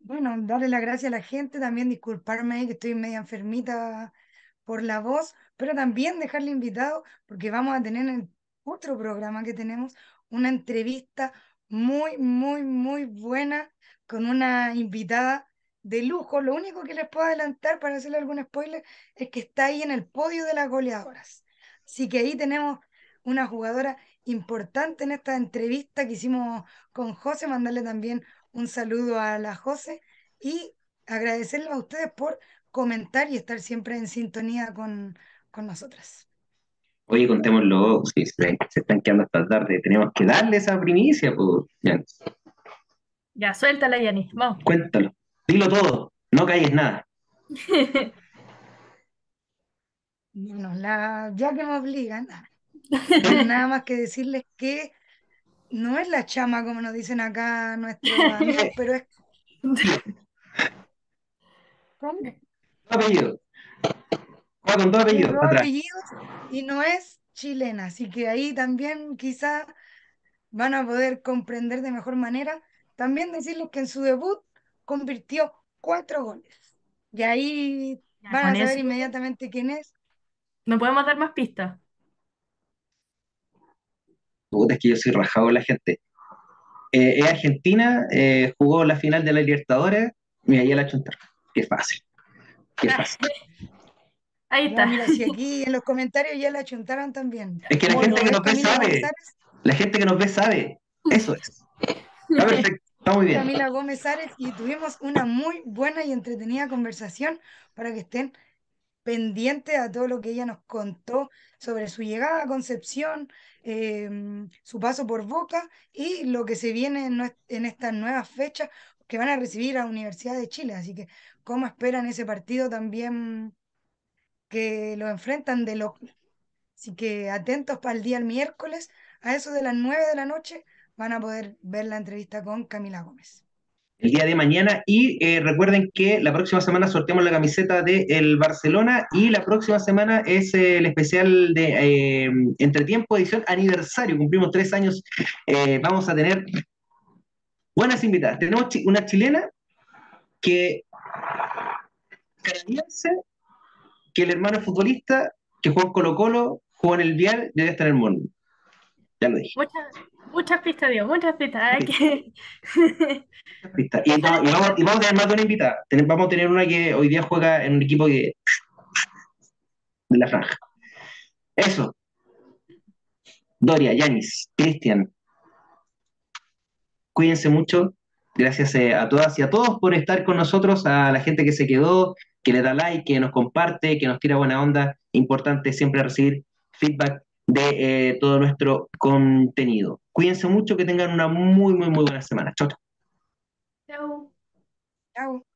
Bueno, darle las gracias a la gente, también disculparme que estoy media enfermita por la voz, pero también dejarle invitado, porque vamos a tener en otro programa que tenemos una entrevista muy, muy, muy buena con una invitada de lujo. Lo único que les puedo adelantar para hacerle algún spoiler es que está ahí en el podio de las goleadoras. Así que ahí tenemos una jugadora importante en esta entrevista que hicimos con José, mandarle también un saludo a la José y agradecerle a ustedes por comentar y estar siempre en sintonía con, con nosotras. Oye, contémoslo, si se, están quedando hasta tarde, tenemos que darle esa primicia, pues, Ya, suéltala, Yanis, vamos. Cuéntalo, dilo todo, no calles nada. Bueno, la, ya que me obligan, nada más que decirles que no es la chama como nos dicen acá nuestros amigos, pero es... ¿Cómo? Con dos apellidos. apellidos y no es chilena, así que ahí también quizá van a poder comprender de mejor manera. También decirles que en su debut convirtió cuatro goles. Y ahí van a saber inmediatamente quién es. ¿No podemos dar más pistas? es que yo soy rajado la gente. Eh, es Argentina, eh, jugó la final de la Libertadores y ahí la chuntar. Qué fácil. Ahí está. mira, si aquí en los comentarios ya la chuntaron también. Es que la gente que nos ve sabe. La gente que nos ve sabe. Eso es. Está perfecto. Está muy bien. Camila Gómez Ares y tuvimos una muy buena y entretenida conversación para que estén pendientes a todo lo que ella nos contó sobre su llegada a Concepción, em, su paso por Boca y lo que se viene en, en estas nuevas fechas que van a recibir a la Universidad de Chile. Así que cómo esperan ese partido también que lo enfrentan de local. Así que atentos para el día el miércoles, a eso de las 9 de la noche, van a poder ver la entrevista con Camila Gómez. El día de mañana y eh, recuerden que la próxima semana sorteamos la camiseta del el Barcelona y la próxima semana es el especial de eh, Entretiempo edición aniversario, cumplimos tres años, eh, vamos a tener buenas invitadas. Tenemos una chilena que canadiense que el hermano futbolista que jugó en Colo Colo, jugó en el Vial y debe estar en el mundo. Ya lo dije. Muchas, muchas pistas, Dios, muchas pistas. muchas pistas. Y, vamos, a tener más de una invitada. vamos a tener una que hoy día juega en un equipo que... de la franja. Eso. Doria, Yanis, Cristian. Cuídense mucho. Gracias eh, a todas y a todos por estar con nosotros, a la gente que se quedó, que le da like, que nos comparte, que nos tira buena onda. Importante siempre recibir feedback de eh, todo nuestro contenido. Cuídense mucho, que tengan una muy, muy, muy buena semana. Chao. Chao. Chao.